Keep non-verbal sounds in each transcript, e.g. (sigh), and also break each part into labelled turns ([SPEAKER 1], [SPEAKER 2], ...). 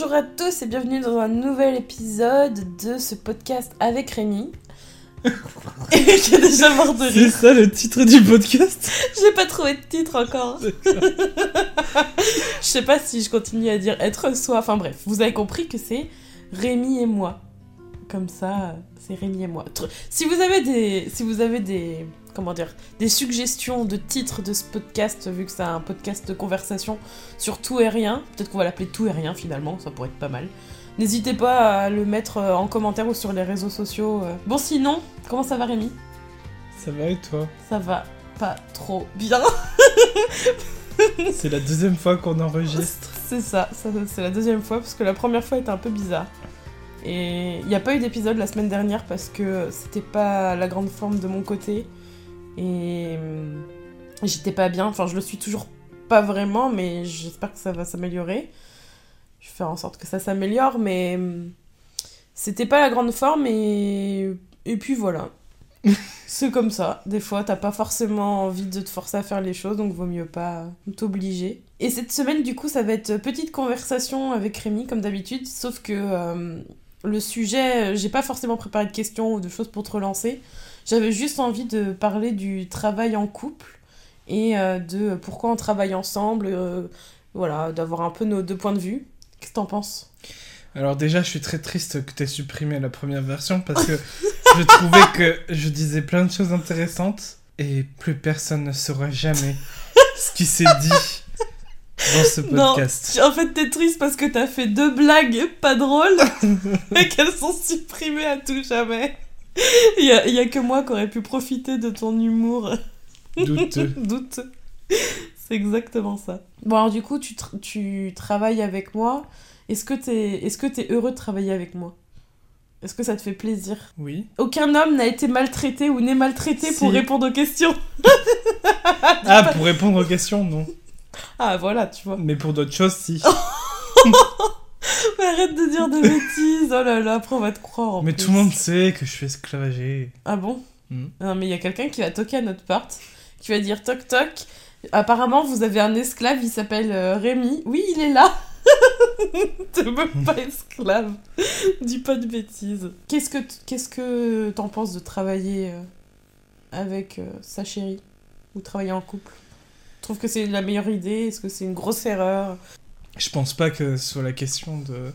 [SPEAKER 1] Bonjour à tous et bienvenue dans un nouvel épisode de ce podcast avec Rémi. (laughs) est déjà mort de
[SPEAKER 2] C'est ça le titre du podcast (laughs)
[SPEAKER 1] J'ai pas trouvé de titre encore. (laughs) Je sais pas si je continue à dire être soi. Enfin bref, vous avez compris que c'est Rémi et moi. Comme ça, c'est Rémi et moi. Si vous avez des, si vous avez des, comment dire, des suggestions de titres de ce podcast, vu que c'est un podcast de conversation sur tout et rien, peut-être qu'on va l'appeler tout et rien finalement, ça pourrait être pas mal. N'hésitez pas à le mettre euh, en commentaire ou sur les réseaux sociaux. euh. Bon sinon, comment ça va Rémi?
[SPEAKER 2] Ça va et toi?
[SPEAKER 1] Ça va pas trop bien.
[SPEAKER 2] C'est la deuxième fois qu'on enregistre.
[SPEAKER 1] C'est ça, ça c'est la deuxième fois parce que la première fois était un peu bizarre. Et il n'y a pas eu d'épisode la semaine dernière parce que c'était pas la grande forme de mon côté. Et hum, j'étais pas bien, enfin je le suis toujours pas vraiment, mais j'espère que ça va s'améliorer. Je vais faire en sorte que ça s'améliore, mais hum, c'était pas la grande forme et, et puis voilà. (laughs) C'est comme ça. Des fois, t'as pas forcément envie de te forcer à faire les choses, donc vaut mieux pas t'obliger. Et cette semaine, du coup, ça va être petite conversation avec Rémi, comme d'habitude, sauf que euh, le sujet, euh, j'ai pas forcément préparé de questions ou de choses pour te relancer. J'avais juste envie de parler du travail en couple et euh, de pourquoi on travaille ensemble, euh, voilà, d'avoir un peu nos deux points de vue. Qu'est-ce que t'en penses?
[SPEAKER 2] Alors déjà, je suis très triste que t'aies supprimé la première version parce que (laughs) je trouvais que je disais plein de choses intéressantes et plus personne ne saura jamais ce qui s'est dit dans ce podcast.
[SPEAKER 1] Non, en fait, t'es triste parce que t'as fait deux blagues pas drôles (laughs) et qu'elles sont supprimées à tout jamais. Il y a, y a que moi qui aurais pu profiter de ton humour
[SPEAKER 2] Douteux. (laughs)
[SPEAKER 1] douteux. C'est exactement ça. Bon, alors du coup, tu, tra- tu travailles avec moi. Est-ce que t'es est t'es heureux de travailler avec moi? Est-ce que ça te fait plaisir?
[SPEAKER 2] Oui.
[SPEAKER 1] Aucun homme n'a été maltraité ou n'est maltraité pour répondre aux questions.
[SPEAKER 2] Ah, pour répondre aux questions, non.
[SPEAKER 1] Ah, voilà, tu vois.
[SPEAKER 2] Mais pour d'autres choses, si. (laughs)
[SPEAKER 1] Mais arrête de dire des bêtises. Oh là là, après on va te croire. en
[SPEAKER 2] Mais
[SPEAKER 1] plus.
[SPEAKER 2] tout le monde sait que je suis esclavagé.
[SPEAKER 1] Ah bon
[SPEAKER 2] Hmm.
[SPEAKER 1] Non, mais il y a quelqu'un qui va toquer à notre porte, qui va dire toc toc. Apparemment, vous avez un esclave, il s'appelle euh, Rémi. Oui, il est là. (laughs) T'es même pas esclave. Dis pas de bêtises. Qu'est-ce que t- qu'est-ce que t'en penses de travailler euh, avec euh, sa chérie? Ou travailler en couple? Tu trouves que c'est la meilleure idée Est-ce que c'est une grosse erreur?
[SPEAKER 2] Je pense pas que ce soit la question de.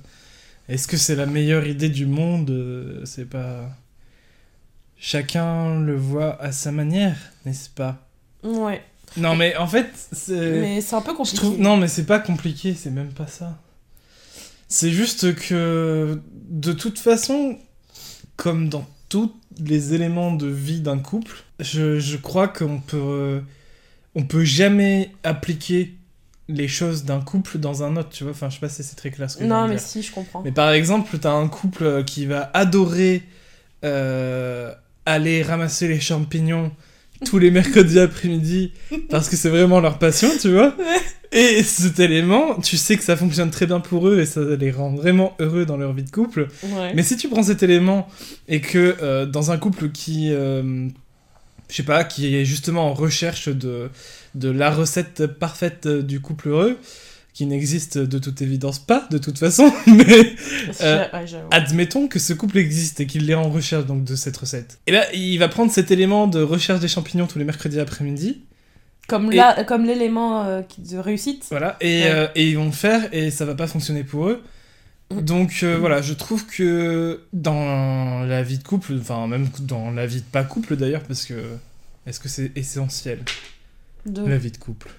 [SPEAKER 2] Est-ce que c'est la meilleure idée du monde? Euh, C'est pas. Chacun le voit à sa manière, n'est-ce pas?
[SPEAKER 1] Ouais.
[SPEAKER 2] Non, mais en fait, c'est.
[SPEAKER 1] Mais c'est un peu
[SPEAKER 2] Je
[SPEAKER 1] compliqué.
[SPEAKER 2] trouve... Non, mais c'est pas compliqué, c'est même pas ça. C'est juste que, de toute façon, comme dans tous les éléments de vie d'un couple, je, je crois qu'on peut, on peut jamais appliquer les choses d'un couple dans un autre, tu vois. Enfin, je sais pas si c'est très clair ce que
[SPEAKER 1] Non, mais
[SPEAKER 2] dire.
[SPEAKER 1] si, je comprends.
[SPEAKER 2] Mais par exemple, t'as un couple euh, qui va adorer euh, aller ramasser les champignons tous les mercredis après-midi (laughs) parce que c'est vraiment leur passion, tu vois. Et cet élément, tu sais que ça fonctionne très bien pour eux et ça les rend vraiment heureux dans leur vie de couple.
[SPEAKER 1] Ouais.
[SPEAKER 2] Mais si tu prends cet élément et que euh, dans un couple qui, euh, je sais pas, qui est justement en recherche de, de la recette parfaite du couple heureux, qui n'existe de toute évidence pas, de toute façon, (laughs) mais euh,
[SPEAKER 1] Ouais,
[SPEAKER 2] admettons que ce couple existe et qu'il est en recherche donc de cette recette. Et là, il va prendre cet élément de recherche des champignons tous les mercredis après-midi,
[SPEAKER 1] Comme
[SPEAKER 2] Et-
[SPEAKER 1] là, comme l'élément euh, de réussite.
[SPEAKER 2] voilà, et,
[SPEAKER 1] Ouais.
[SPEAKER 2] euh, et ils vont le faire et ça va pas fonctionner pour eux. Donc euh, voilà, je trouve que dans la vie de couple, enfin même dans la vie de pas couple d'ailleurs, parce que est-ce que c'est essentiel
[SPEAKER 1] De...
[SPEAKER 2] la vie de couple?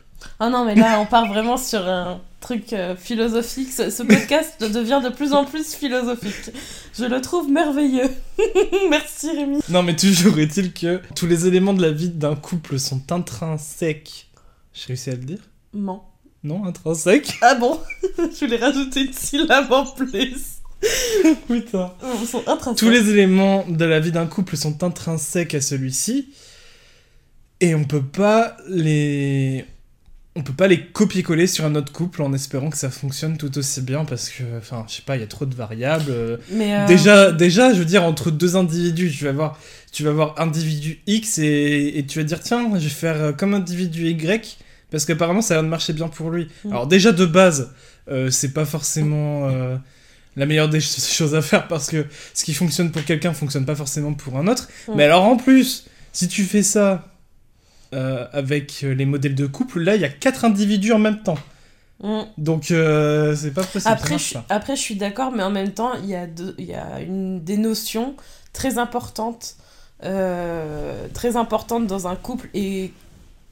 [SPEAKER 1] Ah non, mais là, on part vraiment sur un truc euh, philosophique. Ce, ce podcast (laughs) devient de plus en plus philosophique. Je le trouve merveilleux. (laughs) Merci Rémi.
[SPEAKER 2] Non, mais toujours est-il que tous les éléments de la vie d'un couple sont intrinsèques. J'ai réussi à le dire?
[SPEAKER 1] Ment.
[SPEAKER 2] Non, intrinsèques
[SPEAKER 1] Ah bon? (laughs) Je voulais rajouter une syllabe en plus. (laughs)
[SPEAKER 2] Putain.
[SPEAKER 1] Ils sont intrinsèques.
[SPEAKER 2] Tous les éléments de la vie d'un couple sont intrinsèques à celui-ci et on peut pas les on peut pas les copier-coller sur un autre couple en espérant que ça fonctionne tout aussi bien parce que enfin je sais pas il y a trop de variables
[SPEAKER 1] Mais euh,
[SPEAKER 2] déjà déjà je veux dire entre deux individus tu vas voir tu vas voir individu X et, et tu vas dire tiens je vais faire comme individu Y parce qu'apparemment ça a l'air de marcher bien pour lui
[SPEAKER 1] Mm.
[SPEAKER 2] alors déjà de base euh, c'est pas forcément euh, la meilleure des ch- (laughs) choses à faire parce que ce qui fonctionne pour quelqu'un fonctionne pas forcément pour un autre.
[SPEAKER 1] Mm.
[SPEAKER 2] Mais alors en plus, si tu fais ça euh, avec les modèles de couple, là il y a quatre individus en même temps.
[SPEAKER 1] Mm.
[SPEAKER 2] Donc c'est pas possible. ça
[SPEAKER 1] Après, je, après, je suis d'accord, mais en même temps, il y a, il y a une, des notions très importantes, euh, très importantes dans un couple et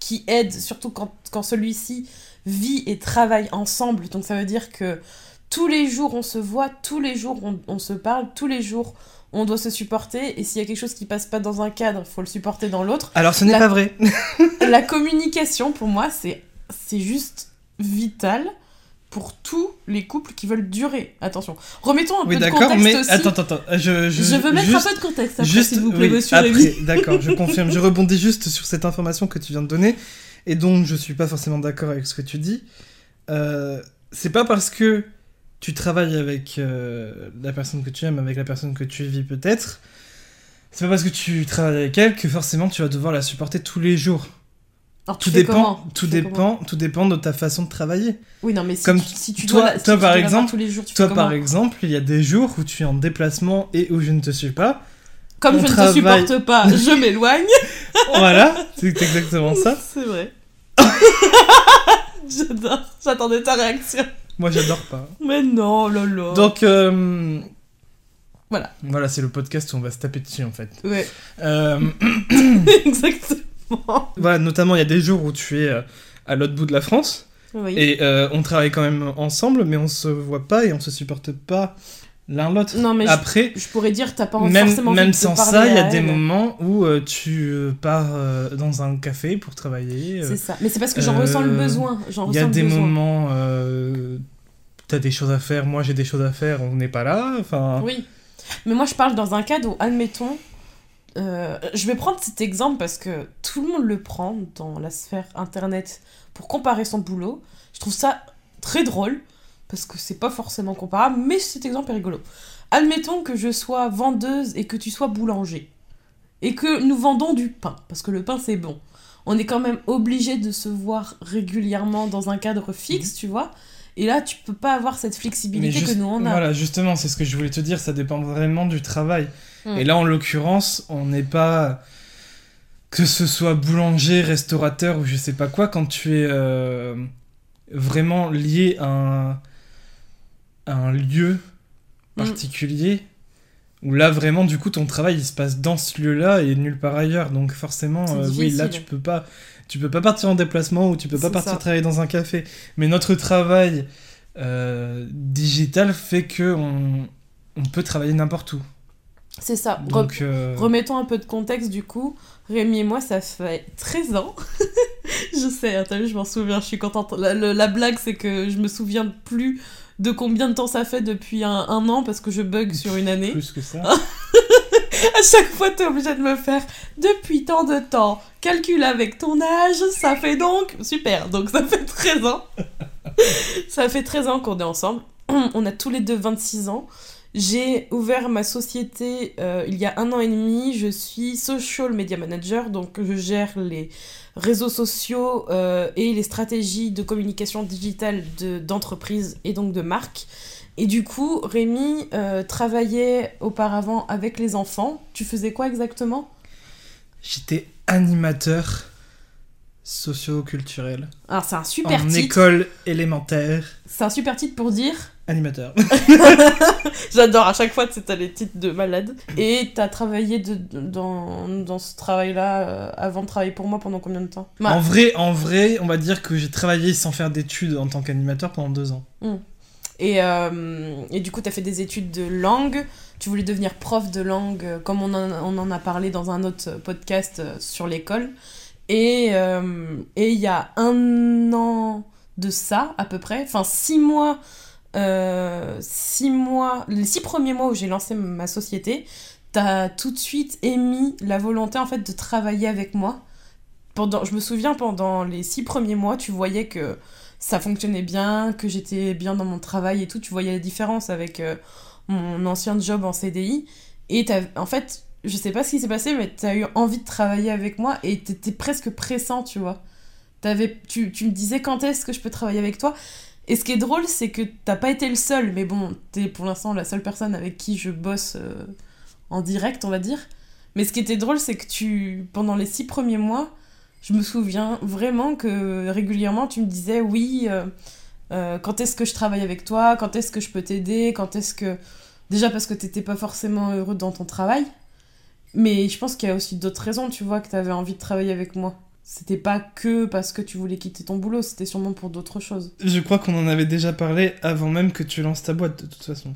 [SPEAKER 1] qui aident, surtout quand, quand celui-ci vit et travaille ensemble. Donc ça veut dire que tous les jours on se voit, tous les jours on, on se parle, tous les jours on doit se supporter. Et s'il y a quelque chose qui passe pas dans un cadre, il faut le supporter dans l'autre.
[SPEAKER 2] Alors ce n'est pas vrai. (laughs)
[SPEAKER 1] La communication, pour moi, c'est c'est juste vital pour tous les couples qui veulent durer. Attention. Remettons un
[SPEAKER 2] Oui
[SPEAKER 1] peu de
[SPEAKER 2] d'accord,
[SPEAKER 1] contexte
[SPEAKER 2] mais
[SPEAKER 1] aussi.
[SPEAKER 2] attends, attends, attends. Je, je,
[SPEAKER 1] je, veux mettre
[SPEAKER 2] juste-
[SPEAKER 1] un peu de contexte après, s'il vous plaît,
[SPEAKER 2] oui,
[SPEAKER 1] monsieur
[SPEAKER 2] après,
[SPEAKER 1] Rémi.
[SPEAKER 2] D'accord, je (laughs) confirme. Je rebondis juste sur cette information que tu viens de donner, et donc je suis pas forcément d'accord avec ce que tu dis. Euh, c'est pas parce que tu travailles avec euh, la personne que tu aimes, avec la personne que tu vis peut-être, c'est pas parce que tu travailles avec elle que forcément tu vas devoir la supporter tous les jours.
[SPEAKER 1] Alors,
[SPEAKER 2] Tout dépend, tout dépend, tout dépend de ta façon de travailler.
[SPEAKER 1] Oui, non, mais si
[SPEAKER 2] Comme
[SPEAKER 1] tu, si tu
[SPEAKER 2] toi-
[SPEAKER 1] dois, la- si
[SPEAKER 2] toi,
[SPEAKER 1] tu
[SPEAKER 2] par
[SPEAKER 1] dois
[SPEAKER 2] exemple,
[SPEAKER 1] tous les jours, tu
[SPEAKER 2] Toi, par exemple, il y a des jours où tu es en déplacement et où je ne te suis pas.
[SPEAKER 1] Comme je ne te supporte pas, je (laughs) m'éloigne.
[SPEAKER 2] voilà, c'est exactement ça. (laughs)
[SPEAKER 1] C'est vrai. (laughs) J'adore. J'attendais ta réaction.
[SPEAKER 2] Moi, j'adore pas.
[SPEAKER 1] Mais non, lolo.
[SPEAKER 2] Donc, euh,
[SPEAKER 1] Voilà.
[SPEAKER 2] Voilà, c'est le podcast où on va se taper dessus, en fait.
[SPEAKER 1] Ouais,
[SPEAKER 2] Euh, (coughs) (coughs)
[SPEAKER 1] exactement. (laughs)
[SPEAKER 2] voilà, notamment, il y a des jours où tu es euh, à l'autre bout de la France,
[SPEAKER 1] Oui.
[SPEAKER 2] et euh, on travaille quand même ensemble, mais on se voit pas et on se supporte pas l'un l'autre.
[SPEAKER 1] Non, mais je-
[SPEAKER 2] Après,
[SPEAKER 1] Je pourrais dire, t'as pas
[SPEAKER 2] même,
[SPEAKER 1] forcément
[SPEAKER 2] même sans ça, il y a des moments où euh, tu euh, pars euh, dans un café pour travailler.
[SPEAKER 1] C'est ça. Mais c'est parce que j'en ressens le besoin.
[SPEAKER 2] Il y a des
[SPEAKER 1] besoin.
[SPEAKER 2] moments, t'as des choses à faire, moi j'ai des choses à faire, on n'est pas là. Enfin,
[SPEAKER 1] Oui. Mais moi, je parle dans un cadre où, admettons, euh, je vais prendre cet exemple parce que tout le monde le prend dans la sphère internet pour comparer son boulot. Je trouve ça très drôle parce que c'est pas forcément comparable, mais cet exemple est rigolo. Admettons que je sois vendeuse et que tu sois boulanger et que nous vendons du pain parce que le pain c'est bon. On est quand même obligé de se voir régulièrement dans un cadre fixe, tu vois. Et là, tu peux pas avoir cette flexibilité
[SPEAKER 2] Mhm. Juste-
[SPEAKER 1] que nous on a.
[SPEAKER 2] Voilà, justement, c'est ce que je voulais te dire, ça dépend vraiment du travail.
[SPEAKER 1] Mm.
[SPEAKER 2] Et là, en l'occurrence, on n'est pas. Que ce soit boulanger, restaurateur ou je sais pas quoi, quand tu es euh, vraiment lié à un, à un lieu
[SPEAKER 1] Mm.
[SPEAKER 2] particulier, où là, vraiment, du coup, ton travail, il se passe dans ce lieu-là et nulle part ailleurs. Donc, forcément, euh, oui, là, tu peux pas. Tu peux pas partir en déplacement ou tu peux pas partir
[SPEAKER 1] ça.
[SPEAKER 2] travailler dans un café. Mais notre travail euh, digital fait que on, on peut travailler n'importe où.
[SPEAKER 1] C'est ça. Re-
[SPEAKER 2] Donc, euh,
[SPEAKER 1] Remettons un peu de contexte du coup. Rémi et moi, ça fait 13 ans. (laughs) je sais, hein, vu, je m'en souviens, je suis contente. La, le- la blague, c'est que je me souviens plus de combien de temps ça fait depuis un, un an parce que je bug sur une année.
[SPEAKER 2] plus que ça. (laughs)
[SPEAKER 1] À chaque fois, t'es obligé de me faire depuis tant de temps. Calcule avec ton âge, ça fait donc. (laughs) Super, donc ça fait 13 ans. ça fait 13 ans qu'on est ensemble. (clears throat) On a tous les deux 26 ans. J'ai ouvert ma société euh, il y a un an et demi. Je suis social media manager, donc je gère les réseaux sociaux euh, et les stratégies de communication digitale de- d'entreprises et donc de marques. Et du coup, Rémi euh, travaillait auparavant avec les enfants. Tu faisais quoi exactement?
[SPEAKER 2] J'étais animateur socio-culturel
[SPEAKER 1] Alors, c'est un super
[SPEAKER 2] en
[SPEAKER 1] titre.
[SPEAKER 2] école élémentaire.
[SPEAKER 1] C'est un super titre pour dire.
[SPEAKER 2] Animateur. (laughs) (laughs)
[SPEAKER 1] J'adore, à chaque fois, tu t'as les titres de malade. Et t'as travaillé de, de- dans, dans ce travail-là euh, avant de travailler pour moi pendant combien de temps? Bah,
[SPEAKER 2] en vrai, en vrai, on va dire que j'ai travaillé sans faire d'études en tant qu'animateur pendant deux ans.
[SPEAKER 1] Et, euh, et du coup, tu as fait des études de langue. Tu voulais devenir prof de langue, euh, comme on en, on en a parlé dans un autre podcast sur l'école. Et euh, et il y a un an de ça, à peu près, enfin six mois, euh, six mois, les six premiers mois où j'ai lancé ma société, tu as tout de suite émis la volonté en fait de travailler avec moi. Pendant, je me souviens, pendant les six premiers mois, tu voyais que ça fonctionnait bien, que j'étais bien dans mon travail et tout. Tu voyais la différence avec euh, mon ancien job en CDI. Et t'as- en fait, je sais pas ce qui s'est passé, mais tu as eu envie de travailler avec moi et t'étais presque pressant, tu vois. Tu, tu me disais quand est-ce que je peux travailler avec toi? Et ce qui est drôle, c'est que t'as pas été le seul, mais bon, t'es pour l'instant la seule personne avec qui je bosse euh, en direct, on va dire. Mais ce qui était drôle, c'est que tu, pendant les six premiers mois, je me souviens vraiment que régulièrement tu me disais oui, euh, euh, quand est-ce que je travaille avec toi, quand est-ce que je peux t'aider, quand est-ce que. Déjà parce que t'étais pas forcément heureux dans ton travail, mais je pense qu'il y a aussi d'autres raisons, tu vois, que t'avais envie de travailler avec moi. C'était pas que parce que tu voulais quitter ton boulot, c'était sûrement pour d'autres choses.
[SPEAKER 2] Je crois qu'on en avait déjà parlé avant même que tu lances ta boîte, de toute façon.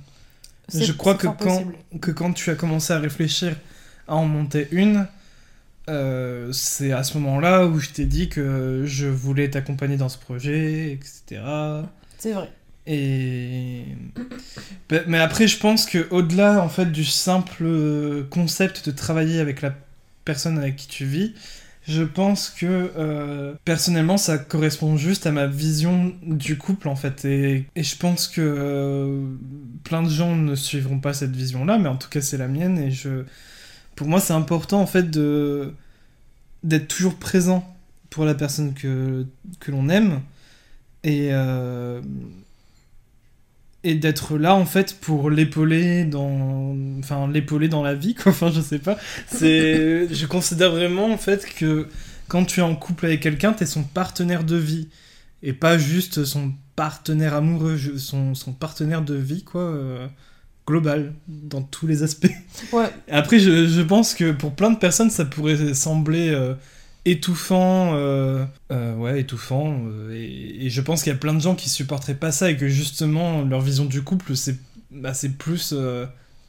[SPEAKER 2] Je crois que quand,
[SPEAKER 1] possible.
[SPEAKER 2] que quand tu as commencé à réfléchir à en monter une, euh, c'est à ce moment-là où je t'ai dit que je voulais t'accompagner dans ce projet, etc.
[SPEAKER 1] C'est vrai.
[SPEAKER 2] Et Ben, mais après, je pense que au-delà en fait du simple euh, concept de travailler avec la personne avec qui tu vis, je pense que euh, personnellement, ça correspond juste à ma vision du couple en fait. Et, je pense que euh, plein de gens ne suivront pas cette vision-là, mais en tout cas, c'est la mienne. Et je, pour moi, c'est important en fait d'être toujours présent pour la personne que, que l'on aime et euh, et d'être là en fait pour l'épauler dans enfin l'épauler dans la vie quoi. (laughs) Enfin je sais pas. C'est je considère vraiment en fait que quand tu es en couple avec quelqu'un t'es son partenaire de vie. Et pas juste son partenaire amoureux son, son partenaire de vie quoi euh, global dans tous les aspects.
[SPEAKER 1] Ouais,
[SPEAKER 2] Après, je, je pense que pour plein de personnes, ça pourrait sembler euh, étouffant. euh, euh, ouais, étouffant. euh, et, et je pense qu'il y a plein de gens qui supporteraient pas ça et que justement, leur vision du couple, c'est bah, c'est plus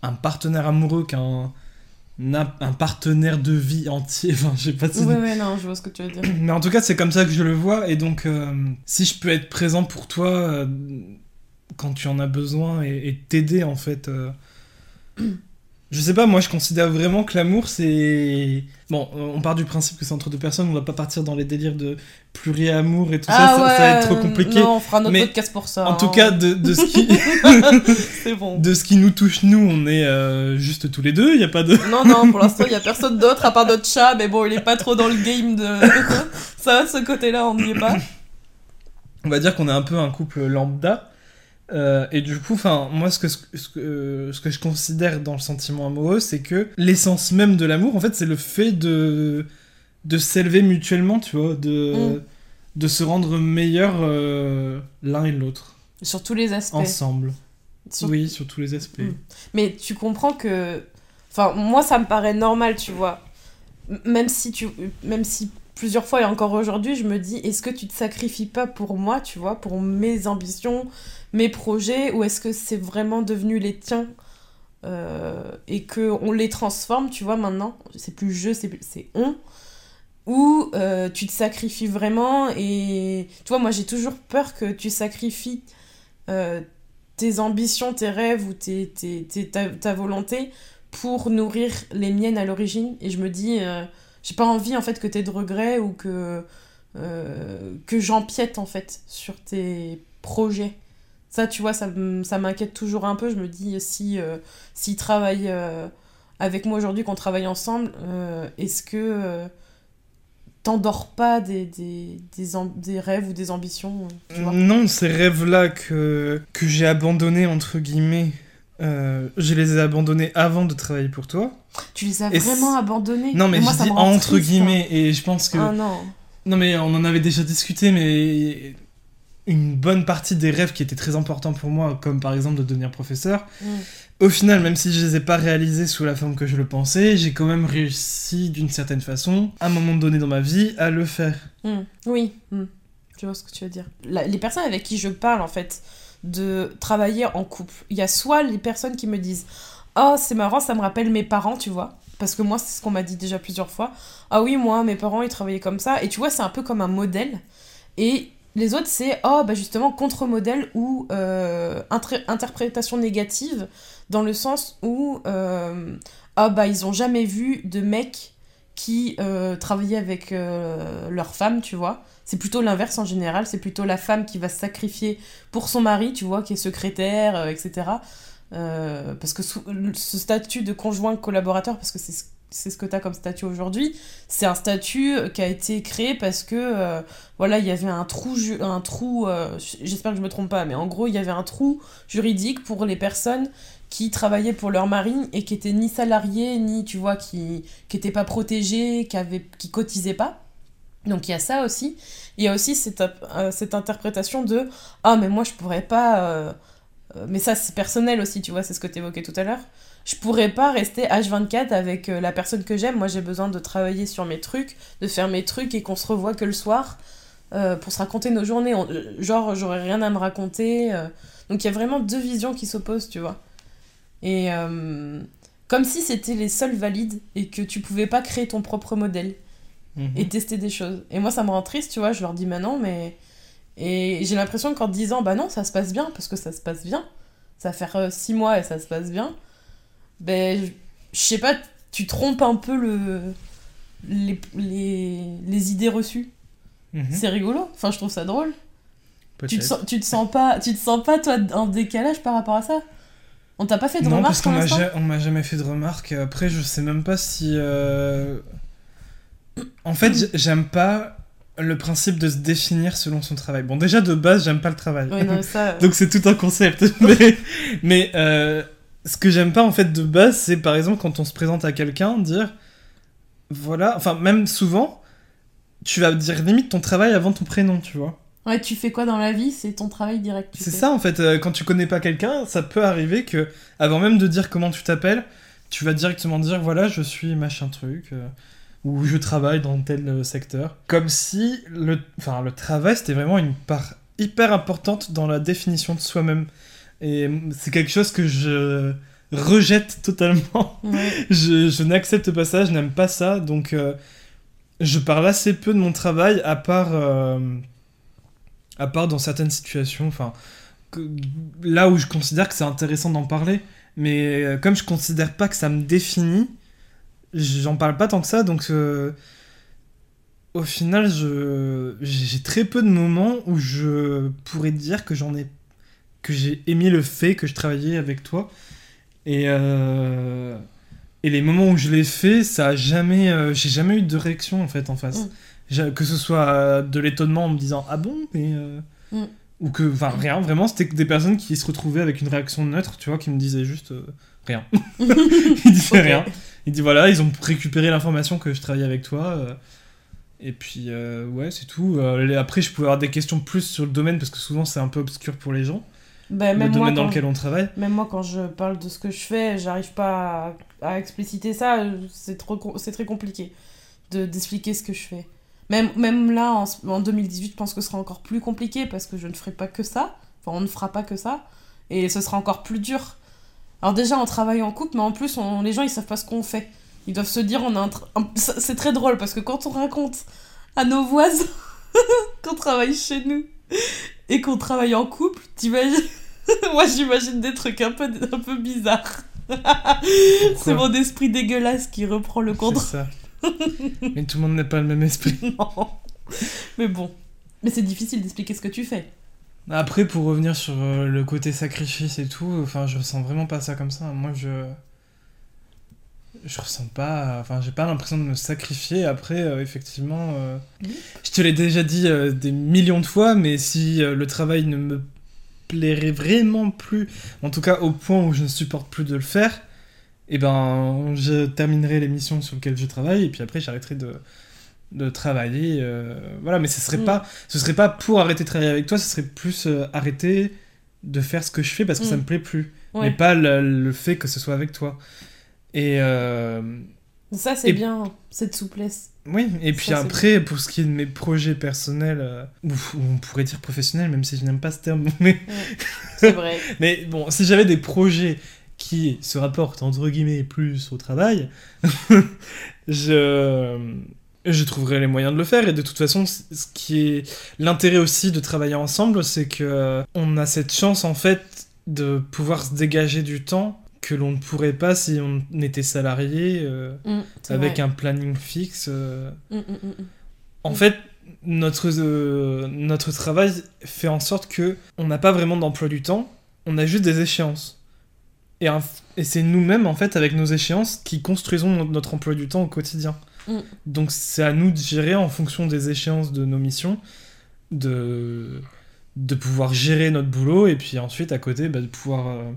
[SPEAKER 2] un partenaire amoureux qu'un un, partenaire de vie entier. (laughs) Enfin, je sais pas si.
[SPEAKER 1] ouais, ouais, non, je vois ce que tu veux dire.
[SPEAKER 2] Mais en tout cas, c'est comme ça que je le vois. Et donc, si je peux être présent pour toi quand tu en as besoin et t'aider, en fait. Je sais pas, moi, je considère vraiment que l'amour, c'est. Bon, euh, on part du principe que c'est entre deux personnes, on va pas partir dans les délires de pluriamour et tout ça, ça, ça va être trop compliqué.
[SPEAKER 1] Ah Non, on fera notre podcast pour ça.
[SPEAKER 2] En tout
[SPEAKER 1] hein.
[SPEAKER 2] cas, de, de ce qui, (laughs) (laughs)
[SPEAKER 1] bon.
[SPEAKER 2] de ce qui nous touche, nous, on est euh, juste tous les deux, il y a pas de.
[SPEAKER 1] Non, non, pour l'instant, il y a personne d'autre à part notre chat, mais bon, il est pas trop dans le game de. (laughs) ça va de ce côté-là, on n'y est pas.
[SPEAKER 2] on va dire qu'on est un peu un couple lambda. Euh, et du coup, enfin, moi, ce que, ce, que, euh, ce que je considère dans le sentiment amoureux, c'est que l'essence même de l'amour, en fait, c'est le fait de, de s'élever mutuellement, tu vois, de,
[SPEAKER 1] Mm.
[SPEAKER 2] de se rendre meilleur euh, l'un et l'autre,
[SPEAKER 1] Sur tous les aspects.
[SPEAKER 2] ensemble.
[SPEAKER 1] Sur-
[SPEAKER 2] Oui, sur tous les aspects.
[SPEAKER 1] Mm. Mais tu comprends que. Enfin, moi, ça me paraît normal, tu vois. Même si, tu... Même si plusieurs fois et encore aujourd'hui, je me dis est-ce que tu te sacrifies pas pour moi, tu vois, pour mes ambitions, mes projets, ou est-ce que c'est vraiment devenu les tiens euh, et que on les transforme, tu vois, maintenant? C'est plus je, c'est on. Ou euh, tu te sacrifies vraiment et. Tu vois, moi, j'ai toujours peur que tu sacrifies. euh, tes ambitions, tes rêves ou tes, ta, volonté pour nourrir les miennes à l'origine. Et je me dis, j'ai pas envie en fait que t'aies de regrets ou que, euh, que j'empiète en fait sur tes projets. Ça, tu vois, ça, ça m'inquiète toujours un peu. Je me dis, si euh, s'ils euh, avec moi aujourd'hui, qu'on travaille ensemble, euh, est-ce que t'endors pas des, des, des, des rêves ou des ambitions
[SPEAKER 2] Non, ces rêves-là que, que j'ai abandonnés, entre guillemets, je les ai abandonnés avant de travailler pour toi.
[SPEAKER 1] Tu les as
[SPEAKER 2] Et
[SPEAKER 1] vraiment abandonnés
[SPEAKER 2] Non, mais
[SPEAKER 1] Moi,
[SPEAKER 2] je
[SPEAKER 1] ça
[SPEAKER 2] dis entre
[SPEAKER 1] triste, hein.
[SPEAKER 2] guillemets, et je pense que...
[SPEAKER 1] Ah non.
[SPEAKER 2] Non, mais on en avait déjà discuté, mais une bonne partie des rêves qui étaient très importants pour moi, comme par exemple de devenir professeur,
[SPEAKER 1] Mm.
[SPEAKER 2] au final, même si je les ai pas réalisés sous la forme que je le pensais, j'ai quand même réussi d'une certaine façon, à un moment donné dans ma vie, à le faire.
[SPEAKER 1] Mm. Oui, mm. je vois ce que tu veux dire. La- les personnes avec qui je parle, en fait, de travailler en couple, il y a soit les personnes qui me disent Oh, c'est marrant, ça me rappelle mes parents, tu vois. Parce que moi, c'est ce qu'on m'a dit déjà plusieurs fois. Ah oui, moi, mes parents, ils travaillaient comme ça. Et tu vois, c'est un peu comme un modèle. Et les autres, c'est Oh, bah justement, contre-modèle ou euh, interprétation négative, dans le sens où euh, Ah, bah, ils ont jamais vu de mec qui euh, travaillaient avec euh, leur femme, tu vois. C'est plutôt l'inverse en général, c'est plutôt la femme qui va se sacrifier pour son mari, tu vois, qui est secrétaire, etc. Euh, parce que ce statut de conjoint collaborateur, parce que c'est ce c'est ce que tu as comme statut aujourd'hui, c'est un statut qui a été créé parce que euh, voilà, il y avait un trou un trou euh, j'espère que je me trompe pas mais en gros, il y avait un trou juridique pour les personnes qui travaillaient pour leur marine et qui étaient ni salariés ni tu vois qui qui pas protégés, qui qui cotisaient pas. Donc il y a ça aussi. Il y a aussi cette, euh, cette interprétation de ah mais moi je pourrais pas mais ça c'est personnel aussi, tu vois, c'est ce que tu évoquais tout à l'heure je pourrais pas rester H24 avec euh, la personne que j'aime. Moi, j'ai besoin de travailler sur mes trucs, de faire mes trucs et qu'on se revoit que le soir euh, pour se raconter nos journées. Euh, genre, j'aurais rien à me raconter. Donc, il y a vraiment deux visions qui s'opposent, tu vois. Et comme si c'était les seuls valides et que tu pouvais pas créer ton propre modèle mhm. et tester des choses. Et moi, ça me rend triste, tu vois. Je leur dis, maintenant, mais. Et j'ai l'impression qu'en disant, bah non, ça se passe bien, parce que ça se passe bien. Ça fait six mois et ça se passe bien ben, je sais pas, tu trompes un peu le, les, les, les idées reçues. Mhm. C'est rigolo. Enfin, je trouve ça drôle. Tu te, sens, tu te sens pas, tu te sens pas toi en décalage par rapport à ça? On t'a pas fait de
[SPEAKER 2] non,
[SPEAKER 1] remarques
[SPEAKER 2] parce qu'on m'a jamais fait de remarques. Après, je sais même pas si. Euh, en fait, (clears throat) j'aime pas le principe de se définir selon son travail. Bon, déjà de base, j'aime pas le travail. (laughs)
[SPEAKER 1] ça...
[SPEAKER 2] Donc c'est tout un concept. (laughs) mais mais euh, ce que j'aime pas en fait de base, c'est par exemple quand on se présente à quelqu'un, dire voilà, enfin même souvent, tu vas dire limite ton travail avant ton prénom, tu vois.
[SPEAKER 1] Ouais, tu fais quoi dans la vie, c'est ton travail direct.
[SPEAKER 2] C'est ça en fait, euh, quand tu connais pas quelqu'un, ça peut arriver que avant même de dire comment tu t'appelles, tu vas directement dire voilà, je suis machin truc. Euh, ou je travaille dans tel euh, secteur. Comme si le, enfin, le travail, c'était vraiment une part hyper importante dans la définition de soi-même. Et c'est quelque chose que je rejette totalement. (laughs) je, je n'accepte pas ça, je n'aime pas ça. Donc, euh, je parle assez peu de mon travail, à part, euh, à part dans certaines situations. Enfin, là où je considère que c'est intéressant d'en parler. Mais comme je considère pas que ça me définit, j'en parle pas tant que ça. Donc, au final, j'ai très peu de moments où je pourrais dire que j'en ai que j'ai aimé le fait que je travaillais avec toi. Et, euh, et les moments où je l'ai fait, ça a jamais, euh, j'ai jamais eu de réaction en fait en face. Mm. Que ce soit de l'étonnement en me disant ah bon, mais euh, mm. ou que, enfin rien, vraiment, c'était des personnes qui se retrouvaient avec une réaction neutre, tu vois, qui me disaient juste rien. (laughs) ils disaient rien. Ils disent voilà, ils ont récupéré l'information que je travaillais avec toi. Et puis, ouais, c'est tout. après, je pouvais avoir des questions plus sur le domaine parce que souvent c'est un peu obscur pour les gens.
[SPEAKER 1] Bah, le
[SPEAKER 2] domaine dans lequel on travaille.
[SPEAKER 1] Même moi, quand je parle de ce que je fais, j'arrive pas à, expliciter ça. C'est très compliqué d'expliquer ce que je fais. Même, même là, en, en, 2018, je pense que ce sera encore plus compliqué parce que je ne ferai pas que ça. Enfin, on ne fera pas que ça. Et ce sera encore plus dur. Alors déjà, on travaille en couple, mais en plus, on, les gens, ils savent pas ce qu'on fait. Ils doivent se dire, on a un... C'est très drôle parce que quand on raconte à nos voisins (laughs) qu'on travaille chez nous et qu'on travaille en couple, t'imagines (laughs) Moi, j'imagine des trucs un peu, un peu bizarres. (laughs) c'est mon esprit dégueulasse qui reprend le contrôle. C'est ça.
[SPEAKER 2] Mais tout le monde n'a pas le même esprit.
[SPEAKER 1] Non. Mais bon. Mais c'est difficile d'expliquer ce que tu fais.
[SPEAKER 2] Après, pour revenir sur euh, le côté sacrifice et tout, enfin, je sens vraiment pas ça comme ça. Moi, je. Je ressens pas. Enfin, j'ai pas l'impression de me sacrifier. Après, euh, effectivement. Euh, je te l'ai déjà dit des millions de fois, mais si le travail ne me plairait vraiment plus, en tout cas au point où je ne supporte plus de le faire, et eh ben je terminerai l'émission sur laquelle je travaille et puis après j'arrêterai de, de travailler. Euh, voilà, mais ce serait, mm. pas, ce serait pas pour arrêter de travailler avec toi, ce serait plus euh, arrêter de faire ce que je fais parce que ça mm. me plaît plus, mais pas le, fait que ce soit avec toi. Et. Euh,
[SPEAKER 1] ça, c'est bien, cette souplesse.
[SPEAKER 2] Oui, et puis après, pour ce qui est de mes projets personnels, ou, on pourrait dire professionnels, même si je n'aime pas ce terme, (laughs) mais...
[SPEAKER 1] c'est vrai. (laughs)
[SPEAKER 2] mais bon, si j'avais des projets qui se rapportent, entre guillemets, plus au travail, (laughs) je... Je trouverais les moyens de le faire et de toute façon, ce qui est l'intérêt aussi de travailler ensemble, c'est que on a cette chance en fait de pouvoir se dégager du temps que l'on ne pourrait pas si on était salarié euh, mm, avec un planning fixe. Euh. Mm, mm, en fait, notre, euh, notre travail fait en sorte que on n'a pas vraiment d'emploi du temps, on a juste des échéances. Et, c'est nous-mêmes, en fait, avec nos échéances, qui construisons no- notre emploi du temps au quotidien.
[SPEAKER 1] Mm.
[SPEAKER 2] Donc c'est à nous de gérer en fonction des échéances de nos missions, de, de pouvoir gérer notre boulot, et puis ensuite, à côté, bah, de, pouvoir, euh,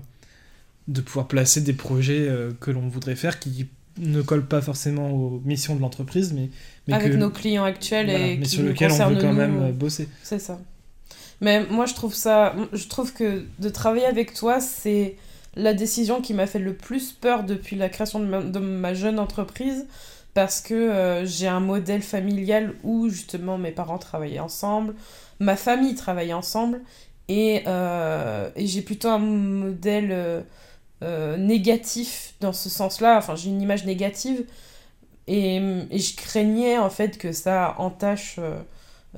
[SPEAKER 2] de pouvoir placer des projets euh, que l'on voudrait faire qui ne collent pas forcément aux missions de l'entreprise, mais, mais
[SPEAKER 1] Avec
[SPEAKER 2] que-
[SPEAKER 1] nos clients actuels
[SPEAKER 2] voilà,
[SPEAKER 1] et
[SPEAKER 2] mais
[SPEAKER 1] qui
[SPEAKER 2] sur lequel on veut quand
[SPEAKER 1] nous,
[SPEAKER 2] même
[SPEAKER 1] euh,
[SPEAKER 2] bosser.
[SPEAKER 1] C'est ça. Mais moi, je trouve ça. Je trouve que de travailler avec toi, c'est la décision qui m'a fait le plus peur depuis la création de ma, de ma jeune entreprise. Parce que euh, j'ai un modèle familial où justement mes parents travaillaient ensemble, ma famille travaillait ensemble, et, euh, j'ai plutôt un modèle euh, négatif dans ce sens-là. Enfin, j'ai une image négative. Et, je craignais en fait que ça entache.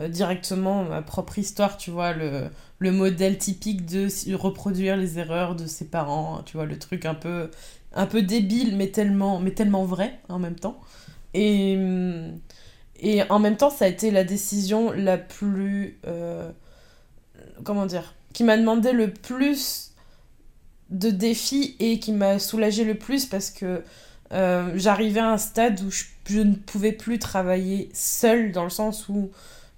[SPEAKER 1] directement ma propre histoire, tu vois, le, le modèle typique de reproduire les erreurs de ses parents, tu vois, le truc un peu, un peu débile, mais tellement, mais tellement vrai en même temps. Et, hum, et en même temps, ça a été la décision la plus... euh, comment dire Qui m'a demandé le plus de défis et qui m'a soulagé le plus parce que euh, j'arrivais à un stade où je, ne pouvais plus travailler seule dans le sens où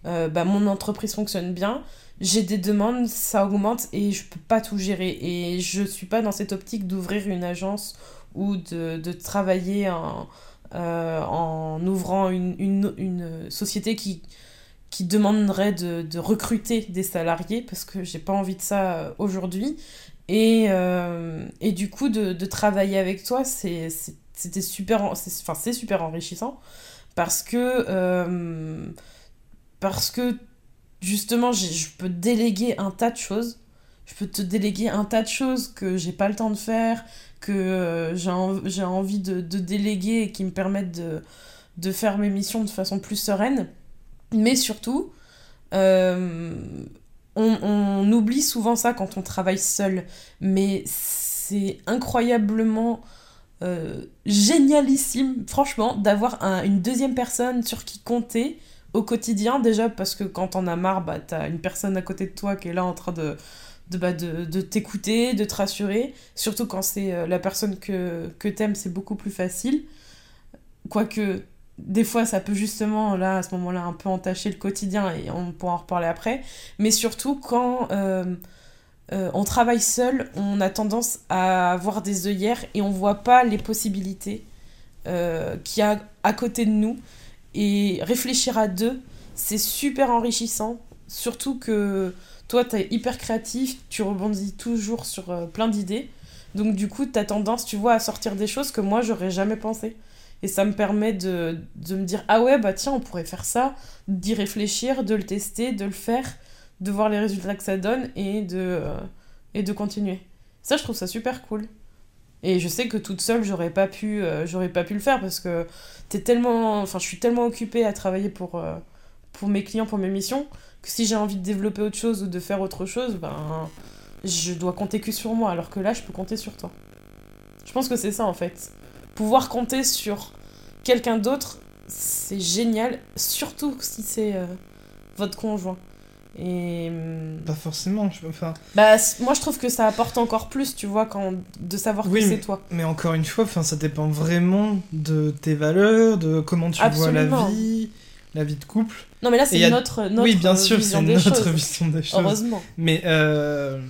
[SPEAKER 1] euh, bah, mon entreprise fonctionne bien, j'ai des demandes, ça augmente et je peux pas tout gérer. Et je suis pas dans cette optique d'ouvrir une agence ou de, de travailler en, euh, en ouvrant une, société qui, demanderait de, recruter des salariés parce que j'ai pas envie de ça euh, aujourd'hui. Et, euh, et du coup, de, travailler avec toi, c'est- super, enrichissant parce que, parce que justement, je peux déléguer un tas de choses. Je peux te déléguer un tas de choses que j'ai pas le temps de faire, que euh, j'ai en- j'ai envie de, de déléguer et qui me permettent de, de faire mes missions de façon plus sereine. Mais surtout, euh, on, on oublie souvent ça quand on travaille seul. Mais c'est incroyablement euh, génialissime, franchement, d'avoir un- une deuxième personne sur qui compter au quotidien. Déjà parce que quand on a marre, bah, t'as une personne à côté de toi qui est là en train de, de, bah, de, de t'écouter, de te rassurer. Surtout quand c'est euh, la personne que, que t'aimes, c'est beaucoup plus facile. Quoique, des fois, ça peut justement, là, à ce moment-là, un peu entacher le quotidien et on pourra en reparler après. Mais surtout, quand euh, euh, on travaille seul, on a tendance à avoir des œillères et on voit pas les possibilités euh, qu'il y a à côté de nous. Et réfléchir à deux, c'est super enrichissant. Surtout que toi, tu es hyper créatif, tu rebondis toujours sur euh, plein d'idées. Donc, du coup, tu as tendance, tu vois, à sortir des choses que moi, j'aurais jamais pensé. Et ça me permet de, de me dire, ah ouais, bah tiens, on pourrait faire ça, d'y réfléchir, de le tester, de le faire, de voir les résultats que ça donne et de, euh, et de continuer. Ça, je trouve ça super cool. Et je sais que toute seule, j'aurais pas pu, euh, j'aurais pas pu le faire parce que t'es tellement, enfin, je suis tellement occupée à travailler pour, pour mes clients, pour mes missions, que si j'ai envie de développer autre chose ou de faire autre chose, ben, je dois compter que sur moi, alors que là, je peux compter sur toi. Je pense que c'est ça en fait. Pouvoir compter sur quelqu'un d'autre, c'est génial, surtout si c'est euh, votre conjoint. Et hum,
[SPEAKER 2] Pas forcément, je enfin,
[SPEAKER 1] bah, moi je trouve que ça apporte encore plus, tu vois, quand, de savoir
[SPEAKER 2] Oui,
[SPEAKER 1] que c'est toi.
[SPEAKER 2] mais encore une fois, ça dépend vraiment de tes valeurs, de comment tu vois
[SPEAKER 1] Absolument.
[SPEAKER 2] la vie, la vie de couple.
[SPEAKER 1] Non, mais là c'est
[SPEAKER 2] a-
[SPEAKER 1] notre, notre
[SPEAKER 2] oui, bien sûr, c'est notre vision des choses.
[SPEAKER 1] Heureusement.
[SPEAKER 2] Mais euh,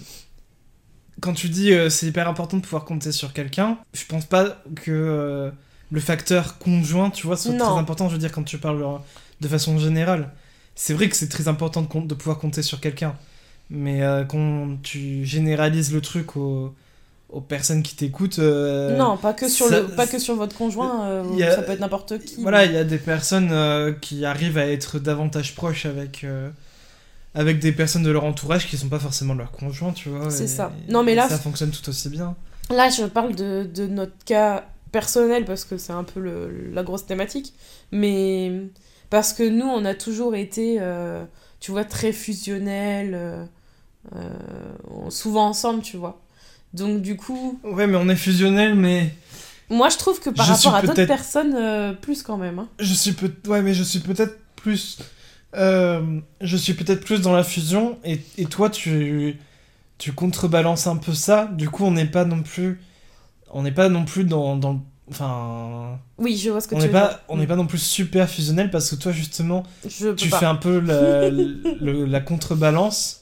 [SPEAKER 2] quand tu dis euh, c'est hyper important de pouvoir compter sur quelqu'un, je pense pas que euh, le facteur conjoint, tu vois, soit
[SPEAKER 1] Non.
[SPEAKER 2] très important. Je veux dire, quand tu parles euh, de façon générale, c'est vrai que c'est très important de, de pouvoir compter sur quelqu'un. Mais quand tu généralises le truc aux, aux personnes qui t'écoutent. euh,
[SPEAKER 1] non, pas que sur
[SPEAKER 2] ça-
[SPEAKER 1] le, pas que sur votre conjoint. euh,
[SPEAKER 2] a-
[SPEAKER 1] Ça peut être n'importe qui.
[SPEAKER 2] Voilà, il y a des personnes euh, qui arrivent à être davantage proches avec, avec des personnes de leur entourage qui sont pas forcément leurs conjoints, tu vois.
[SPEAKER 1] C'est ça. Non, mais là,
[SPEAKER 2] Ça fonctionne tout aussi bien.
[SPEAKER 1] Là, je parle de, de notre cas personnel parce que c'est un peu le- la grosse thématique. Mais parce que nous, on a toujours été, tu vois, très fusionnels, souvent ensemble, tu vois. Donc, du coup,
[SPEAKER 2] Ouais, mais on est fusionnel, mais
[SPEAKER 1] moi, je trouve que par
[SPEAKER 2] Je
[SPEAKER 1] rapport à d'autres personnes, euh, plus quand même. hein.
[SPEAKER 2] je suis peut ouais, mais je suis peut-être plus. euh, je suis peut-être plus dans la fusion, et, et toi, tu, tu contrebalances un peu ça. Du coup, on n'est pas non plus on n'est pas non plus dans, dans Enfin,
[SPEAKER 1] Oui, je vois ce que
[SPEAKER 2] on
[SPEAKER 1] tu veux
[SPEAKER 2] pas,
[SPEAKER 1] dire.
[SPEAKER 2] on n'est pas non plus super fusionnel parce que toi, justement,
[SPEAKER 1] Je
[SPEAKER 2] tu
[SPEAKER 1] pas.
[SPEAKER 2] fais un peu la, (laughs) le- la contrebalance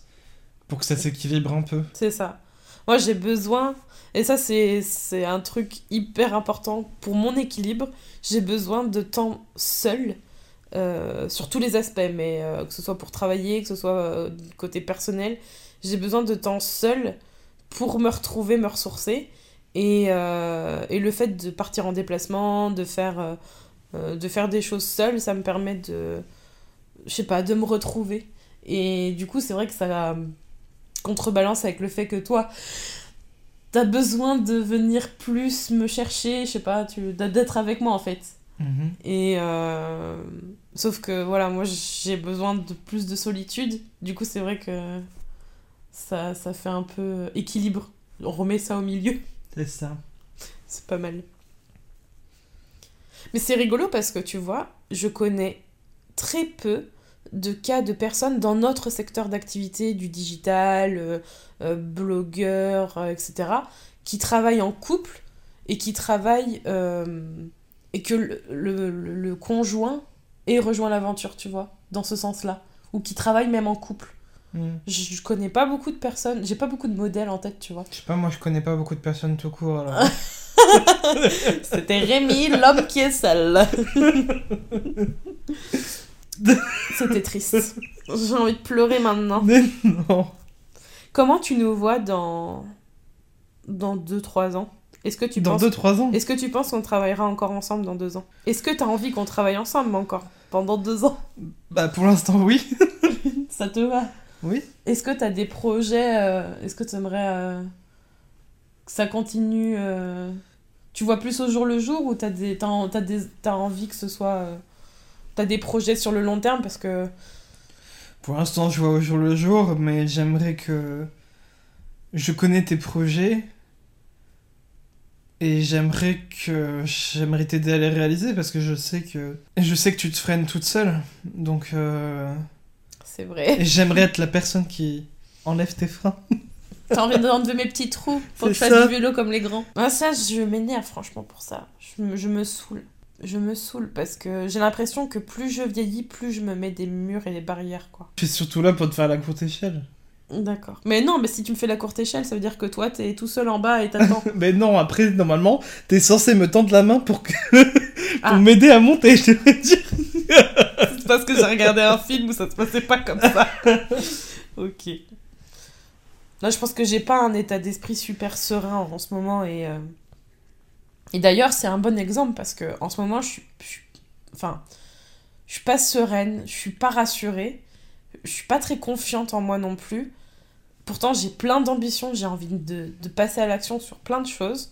[SPEAKER 2] pour que ça s'équilibre un peu.
[SPEAKER 1] C'est ça. Moi, j'ai besoin, et ça, c'est un truc hyper important pour mon équilibre. J'ai besoin de temps seul, euh, sur tous les aspects, mais euh, que ce soit pour travailler, que ce soit euh, côté personnel. J'ai besoin de temps seul pour me retrouver, me ressourcer. Et, et le fait de partir en déplacement, de faire, de faire des choses seul, ça me permet de, je sais pas, de me retrouver. Et du coup, c'est vrai que ça contrebalance avec le fait que toi, t'as besoin de venir plus me chercher, je sais pas, tu, d'être avec moi en fait.
[SPEAKER 2] Mhm.
[SPEAKER 1] Et euh, sauf que voilà, moi j'ai besoin de plus de solitude. Du coup, c'est vrai que ça, ça fait un peu équilibre. On remet ça au milieu,
[SPEAKER 2] C'est ça.
[SPEAKER 1] c'est pas mal. Mais c'est rigolo parce que tu vois, je connais très peu de cas de personnes dans notre secteur d'activité du digital, euh, euh, blogueurs, euh, etc., qui travaillent en couple et qui travaillent euh, et que le, le- le- le conjoint ait rejoint l'aventure, tu vois, dans ce sens-là, ou qui travaillent même en couple.
[SPEAKER 2] Mhm.
[SPEAKER 1] Je, je connais pas beaucoup de personnes, j'ai pas beaucoup de modèles en tête, tu vois.
[SPEAKER 2] Je sais pas, moi je connais pas beaucoup de personnes tout court. Alors. (laughs)
[SPEAKER 1] C'était Rémi, l'homme qui est seul. (laughs) (laughs) C'était triste. J'ai envie de pleurer maintenant.
[SPEAKER 2] Mais non.
[SPEAKER 1] Comment tu nous vois dans dans 2-3 ans? Est-ce que tu
[SPEAKER 2] Dans
[SPEAKER 1] penses
[SPEAKER 2] 2-3 ans.
[SPEAKER 1] Est-ce que tu penses qu'on travaillera encore ensemble dans 2 ans? Est-ce que tu as envie qu'on travaille ensemble encore pendant 2 ans?
[SPEAKER 2] Bah pour l'instant oui. (laughs)
[SPEAKER 1] Ça te va?
[SPEAKER 2] Oui.
[SPEAKER 1] Est-ce que tu as des projets euh, Est-ce que tu aimerais euh, que ça continue euh, Tu vois plus au jour le jour ou tu as, des, t'as, en- t'as des, t'as envie que ce soit. T'as des projets sur le long terme parce que.
[SPEAKER 2] Pour l'instant je vois au jour le jour, mais j'aimerais que... Je connais tes projets. Et j'aimerais que j'aimerais t'aider à les réaliser parce que je sais que je sais que tu te freines toute seule donc euh,
[SPEAKER 1] C'est vrai.
[SPEAKER 2] et j'aimerais être la personne qui enlève tes freins
[SPEAKER 1] T'as envie d'enlever mes petits trous pour que je fasse du vélo comme les grands. Ah, ça, je m'énerve franchement pour ça. Je me, je me saoule. Je me saoule parce que j'ai l'impression que plus je vieillis, plus je me mets des murs et des barrières, quoi.
[SPEAKER 2] je suis surtout là pour te faire la courte échelle
[SPEAKER 1] D'accord. Mais non, mais si tu me fais la courte échelle, ça veut dire que toi, t'es tout seul en bas et t'attends. (laughs)
[SPEAKER 2] mais non après normalement t'es censé me tendre la main pour que (laughs) pour
[SPEAKER 1] Ah.
[SPEAKER 2] m'aider à monter je devrais dire
[SPEAKER 1] C'est parce que j'ai regardé un film où ça se passait pas comme ça. (laughs) ok. Là, je pense que j'ai pas un état d'esprit super serein en ce moment et. euh, Et d'ailleurs, c'est un bon exemple parce que en ce moment, je suis. suis- pas sereine, je suis pas rassurée, je suis pas très confiante en moi non plus. Pourtant, j'ai plein d'ambitions, j'ai envie de, passer à l'action sur plein de choses.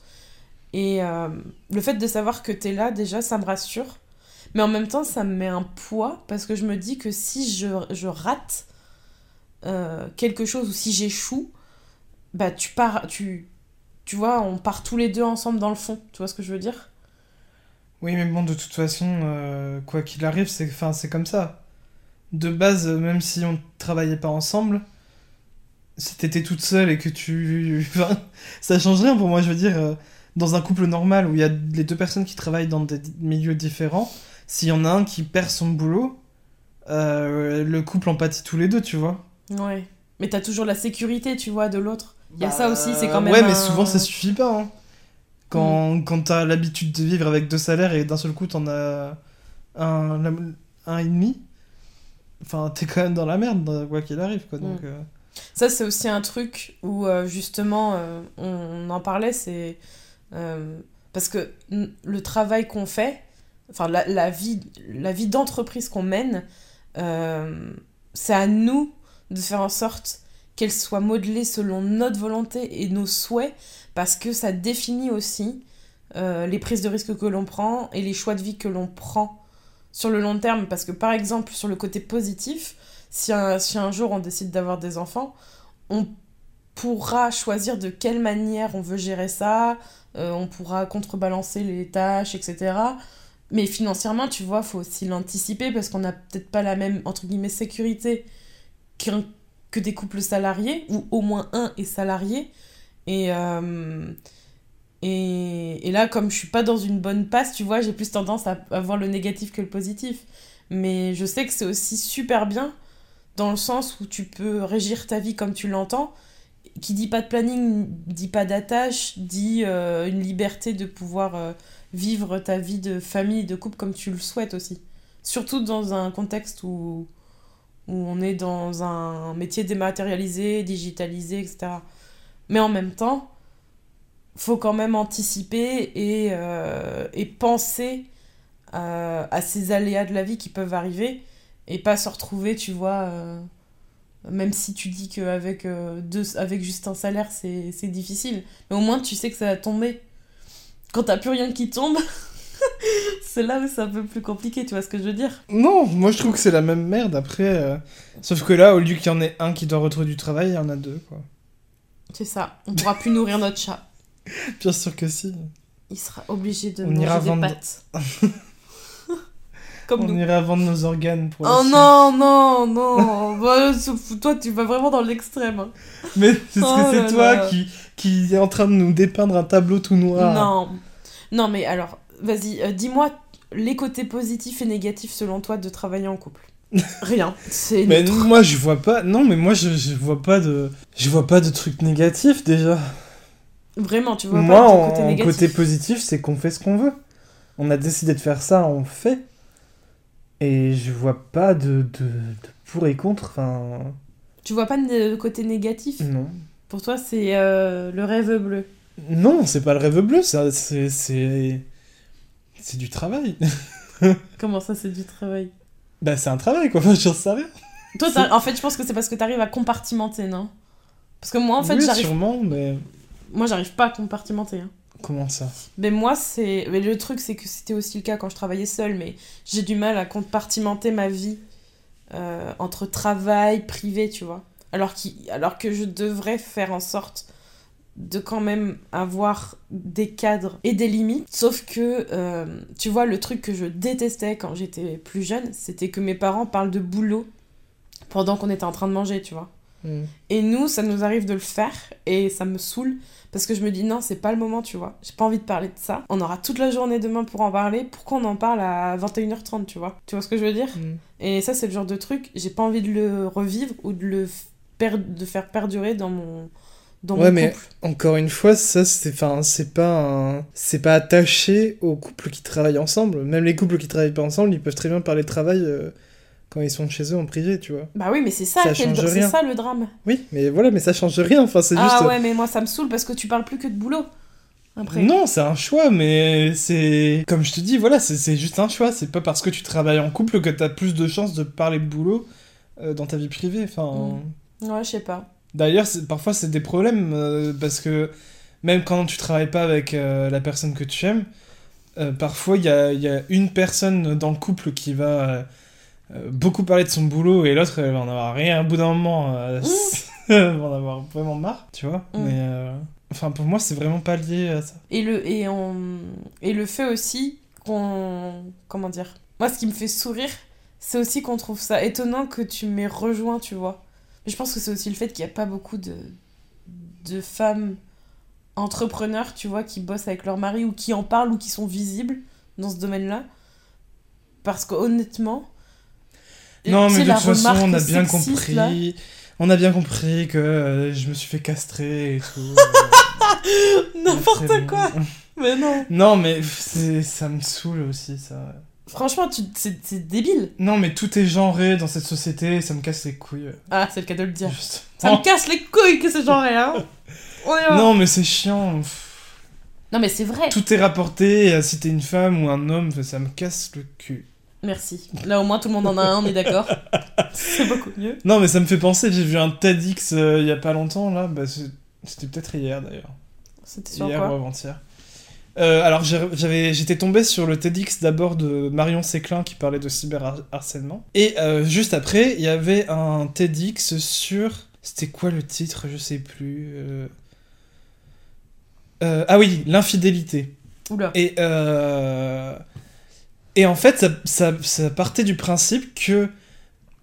[SPEAKER 1] Et euh, le fait de savoir que t'es là, déjà, ça me rassure. Mais en même temps, ça me met un poids parce que je me dis que si je, je rate euh, quelque chose ou si j'échoue, bah tu pars, tu, tu vois, on part tous les deux ensemble dans le fond. Tu vois ce que je veux dire?
[SPEAKER 2] Oui, mais bon, de toute façon, euh, quoi qu'il arrive, c'est c'est comme ça. De base, même si on travaillait pas ensemble, si t'étais toute seule et que tu... (laughs) Enfin, ça change rien pour moi, je veux dire, euh, dans un couple normal où il y a les deux personnes qui travaillent dans des milieux différents, s'il y en a un qui perd son boulot, euh, le couple en pâtit tous les deux, tu vois.
[SPEAKER 1] Ouais. Mais t'as toujours la sécurité, tu vois, de l'autre. Il y a ça aussi, c'est quand
[SPEAKER 2] Bah,
[SPEAKER 1] même
[SPEAKER 2] Ouais, mais
[SPEAKER 1] un-
[SPEAKER 2] souvent ça suffit pas. hein. Quand, quand t'as l'habitude de vivre avec deux salaires et d'un seul coup t'en as un, un et demi, enfin t'es quand même dans la merde, euh, quoi qu'il arrive. Quoi, donc,
[SPEAKER 1] Mm.
[SPEAKER 2] euh,
[SPEAKER 1] Ça, c'est aussi un truc où, euh, justement, euh, on, on en parlait, c'est... euh, parce que le travail qu'on fait, enfin, la, la vie, la vie d'entreprise qu'on mène, euh, c'est à nous de faire en sorte qu'elle soit modelée selon notre volonté et nos souhaits, parce que ça définit aussi euh, les prises de risques que l'on prend et les choix de vie que l'on prend sur le long terme. Parce que, par exemple, sur le côté positif, si un, si un jour on décide d'avoir des enfants, on pourra choisir de quelle manière on veut gérer ça, euh, on pourra contrebalancer les tâches, etc. Mais financièrement, tu vois, faut aussi l'anticiper parce qu'on n'a peut-être pas la même, entre guillemets, sécurité qu'un- que des couples salariés, ou au moins un est salarié. Et, euh, Et, et là, comme je suis pas dans une bonne passe, tu vois, j'ai plus tendance à, à voir le négatif que le positif. Mais je sais que c'est aussi super bien dans le sens où tu peux régir ta vie comme tu l'entends. Qui dit pas de planning, dit pas d'attache, dit euh, une liberté de pouvoir euh, vivre ta vie de famille, de couple comme tu le souhaites aussi. Surtout dans un contexte où, où on est dans un métier dématérialisé, digitalisé, etc. Mais en même temps, faut quand même anticiper et, euh, penser euh, à ces aléas de la vie qui peuvent arriver et pas se retrouver, tu vois, euh, même si tu dis qu'avec avec juste un salaire, c'est difficile. Mais au moins, tu sais que ça va tomber. Quand t'as plus rien qui tombe, (laughs) (laughs) c'est là où c'est un peu plus compliqué, tu vois ce que je veux dire?
[SPEAKER 2] Non, moi je trouve que c'est la même merde après. euh, Sauf que là, au lieu qu'il y en ait un qui doit retrouver du travail, il y en a deux, quoi.
[SPEAKER 1] C'est ça. On pourra plus nourrir notre chat. (laughs)
[SPEAKER 2] Bien sûr que si.
[SPEAKER 1] Il sera obligé de
[SPEAKER 2] On
[SPEAKER 1] manger
[SPEAKER 2] ira
[SPEAKER 1] des
[SPEAKER 2] vendre-
[SPEAKER 1] pâtes. (laughs) Comme
[SPEAKER 2] On
[SPEAKER 1] nous.
[SPEAKER 2] ira vendre nos organes pour
[SPEAKER 1] Oh non, non, non. Bah, sauf- toi, tu vas vraiment dans l'extrême. hein.
[SPEAKER 2] Mais c'est
[SPEAKER 1] Oh
[SPEAKER 2] que
[SPEAKER 1] là
[SPEAKER 2] c'est toi
[SPEAKER 1] là.
[SPEAKER 2] qui, qui est en train de nous dépeindre un tableau tout noir?
[SPEAKER 1] Non. Non, mais alors, vas-y, euh, dis-moi les côtés positifs et négatifs selon toi de travailler en couple. (laughs) Rien. C'est
[SPEAKER 2] Mais moi je vois pas. Non, mais moi je, je vois pas de. Je vois pas de trucs négatifs déjà.
[SPEAKER 1] Vraiment, tu vois
[SPEAKER 2] moi,
[SPEAKER 1] pas ton côté négatif.
[SPEAKER 2] côté positif, c'est qu'on fait ce qu'on veut. On a décidé de faire ça, on fait. Et je vois pas de, de, de pour et contre. Enfin,
[SPEAKER 1] Tu vois pas de côté négatif?
[SPEAKER 2] Non.
[SPEAKER 1] Pour toi, c'est euh, le rêve bleu.
[SPEAKER 2] Non, c'est pas le rêve bleu, ça, c'est. C'est du travail. (laughs)
[SPEAKER 1] Comment ça, c'est du travail
[SPEAKER 2] bah, c'est un travail quoi, j'en sais rien.
[SPEAKER 1] Toi, en fait, je pense que c'est parce que t'arrives à compartimenter, non? Parce que moi, en fait,
[SPEAKER 2] oui,
[SPEAKER 1] j'arrive
[SPEAKER 2] sûrement, mais.
[SPEAKER 1] moi, j'arrive pas à compartimenter. hein.
[SPEAKER 2] Comment ça?
[SPEAKER 1] Mais moi, c'est. Mais le truc, c'est que c'était aussi le cas quand je travaillais seule, mais j'ai du mal à compartimenter ma vie euh, entre travail, privé, tu vois. Alors, qu'il- Alors que je devrais faire en sorte de quand même avoir des cadres et des limites. Sauf que, euh, tu vois, le truc que je détestais quand j'étais plus jeune, c'était que mes parents parlent de boulot pendant qu'on était en train de manger, tu vois.
[SPEAKER 2] Hmm.
[SPEAKER 1] Et nous, ça nous arrive de le faire et ça me saoule parce que je me dis non, c'est pas le moment, tu vois. J'ai pas envie de parler de ça. On aura toute la journée demain pour en parler. Pourquoi on en parle à 21h30, tu vois? Tu vois ce que je veux dire?
[SPEAKER 2] Hmm.
[SPEAKER 1] Et ça, c'est le genre de truc, j'ai pas envie de le revivre ou de le de faire perdurer dans mon dans
[SPEAKER 2] Ouais,
[SPEAKER 1] mon
[SPEAKER 2] mais-
[SPEAKER 1] couple.
[SPEAKER 2] Encore une fois, ça c'est enfin c'est pas un- c'est pas attaché aux couples qui travaillent ensemble. Même les couples qui travaillent pas ensemble, ils peuvent très bien parler de travail euh, quand ils sont chez eux en privé, tu vois.
[SPEAKER 1] Bah oui, mais c'est ça,
[SPEAKER 2] Ça change
[SPEAKER 1] c'est ça le drame.
[SPEAKER 2] Oui, mais voilà, mais ça change rien. Enfin, c'est
[SPEAKER 1] Ah
[SPEAKER 2] juste.
[SPEAKER 1] ouais, mais moi ça me saoule parce que tu parles plus que de boulot. Après.
[SPEAKER 2] Non, c'est un choix, mais c'est comme je te dis, voilà, c'est c'est juste un choix. C'est pas parce que tu travailles en couple que t'as plus de chances de parler de boulot euh, dans ta vie privée. Enfin.
[SPEAKER 1] Mm. Ouais, je sais pas.
[SPEAKER 2] D'ailleurs, parfois c'est des problèmes euh, parce que même quand tu travailles pas avec euh, la personne que tu aimes, euh, parfois il y a, il y a une personne dans le couple qui va beaucoup parler de son boulot et l'autre elle va en avoir rien au bout d'un moment. euh, (laughs) elle va en avoir vraiment marre, tu vois.
[SPEAKER 1] Mm.
[SPEAKER 2] Mais enfin, pour moi, c'est vraiment pas lié à ça.
[SPEAKER 1] Et le, et on, et le fait aussi qu'on. Comment dire Moi, ce qui me fait sourire, c'est aussi qu'on trouve ça étonnant que tu m'aies rejoint, tu vois. Mais je pense que c'est aussi le fait qu'il n'y a pas beaucoup de, de femmes entrepreneurs, tu vois, qui bossent avec leur mari ou qui en parlent ou qui sont visibles dans ce domaine-là. Parce que honnêtement.
[SPEAKER 2] Non, mais de toute façon, on a bien
[SPEAKER 1] sexiste,
[SPEAKER 2] compris.
[SPEAKER 1] là.
[SPEAKER 2] On a bien compris que euh, je me suis fait castrer et tout. (laughs) euh,
[SPEAKER 1] N'importe quoi
[SPEAKER 2] bon.
[SPEAKER 1] Mais non
[SPEAKER 2] Non, mais ça me saoule aussi, ça.
[SPEAKER 1] Franchement, tu... c'est c'est débile
[SPEAKER 2] Non, mais tout est genré dans cette société, ça me casse les couilles.
[SPEAKER 1] Ah, c'est le cas de le dire.
[SPEAKER 2] Juste.
[SPEAKER 1] Ça me casse les couilles que c'est y va. (laughs)
[SPEAKER 2] Non, mais c'est chiant.
[SPEAKER 1] Non, mais c'est vrai.
[SPEAKER 2] Tout est rapporté, euh, si t'es une femme ou un homme, ça me casse le cul.
[SPEAKER 1] Merci. Là, au moins, tout le monde en a un, on est d'accord. (laughs) c'est beaucoup mieux.
[SPEAKER 2] Non, mais ça me fait penser, j'ai vu un TEDx euh, il y a pas longtemps, là. Bah, C'était peut-être hier d'ailleurs.
[SPEAKER 1] C'était sur
[SPEAKER 2] Hier ou avant-hier. Euh, alors j'avais, j'étais tombé sur le TEDx d'abord de Marion Séclin qui parlait de cyberharcèlement. Et euh, juste après, il y avait un TEDx sur... C'était quoi le titre Je sais plus. euh. Ah oui, l'infidélité.
[SPEAKER 1] Oula.
[SPEAKER 2] Et, et en fait, ça, ça- ça partait du principe que,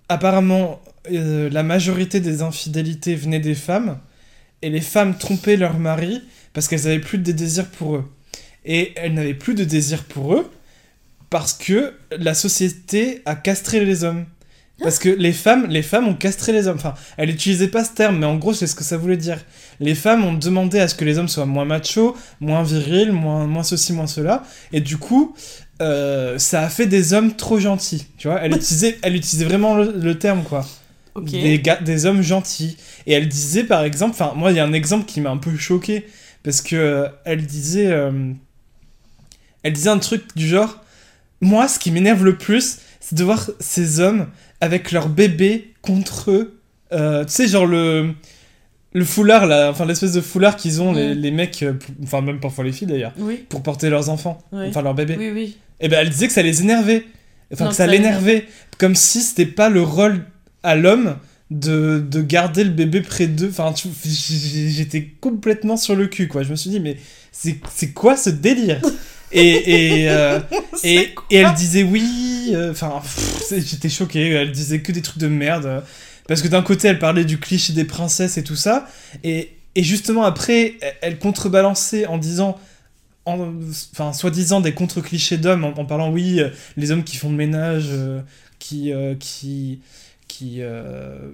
[SPEAKER 2] apparemment, la majorité des infidélités venaient des femmes, et les femmes trompaient leur mari parce qu'elles avaient plus de désir pour eux. Et elles n'avaient plus de désir pour eux parce que la société a castré les hommes. Parce que les femmes, les femmes ont castré les hommes. Enfin, elle n'utilisait pas ce terme, mais en gros, c'est ce que ça voulait dire. Les femmes ont demandé à ce que les hommes soient moins machos, moins virils, moins, moins ceci, moins cela. Et du coup, euh, ça a fait des hommes trop gentils. Tu vois, elle (laughs) utilisait, elle utilisait vraiment le, le terme, quoi. Des, gars, des hommes gentils. Et elle disait, par exemple, enfin, moi, il y a un exemple qui m'a un peu choqué. Parce que euh, elle disait. euh, elle disait un truc du genre Moi, ce qui m'énerve le plus, c'est de voir ces hommes avec leur bébé contre eux. Euh, tu sais, genre le. Le foulard, là, enfin l'espèce de foulard qu'ils ont, les, les mecs, euh, pour- enfin même parfois les filles d'ailleurs,
[SPEAKER 1] Oui,
[SPEAKER 2] pour porter leurs enfants,
[SPEAKER 1] oui.
[SPEAKER 2] enfin leurs bébés.
[SPEAKER 1] Oui, oui.
[SPEAKER 2] Et ben elle disait que ça les énervait. Enfin
[SPEAKER 1] Non,
[SPEAKER 2] que ça
[SPEAKER 1] ça
[SPEAKER 2] l'énervait. Comme si c'était pas le rôle à l'homme de, de garder le bébé près d'eux. Enfin, j'étais complètement sur le cul, quoi. Je me suis dit, mais c'est quoi ce délire? (laughs) Et, et, euh, (laughs) et, elle disait oui. euh, Enfin, j'étais choqué. Elle disait que des trucs de merde. Parce que d'un côté, elle parlait du cliché des princesses et tout ça. Et, et justement, après, elle- contrebalançait en disant en- enfin soi-disant des contre-clichés d'hommes en, en parlant oui euh, les hommes qui font le ménage euh, qui qui qui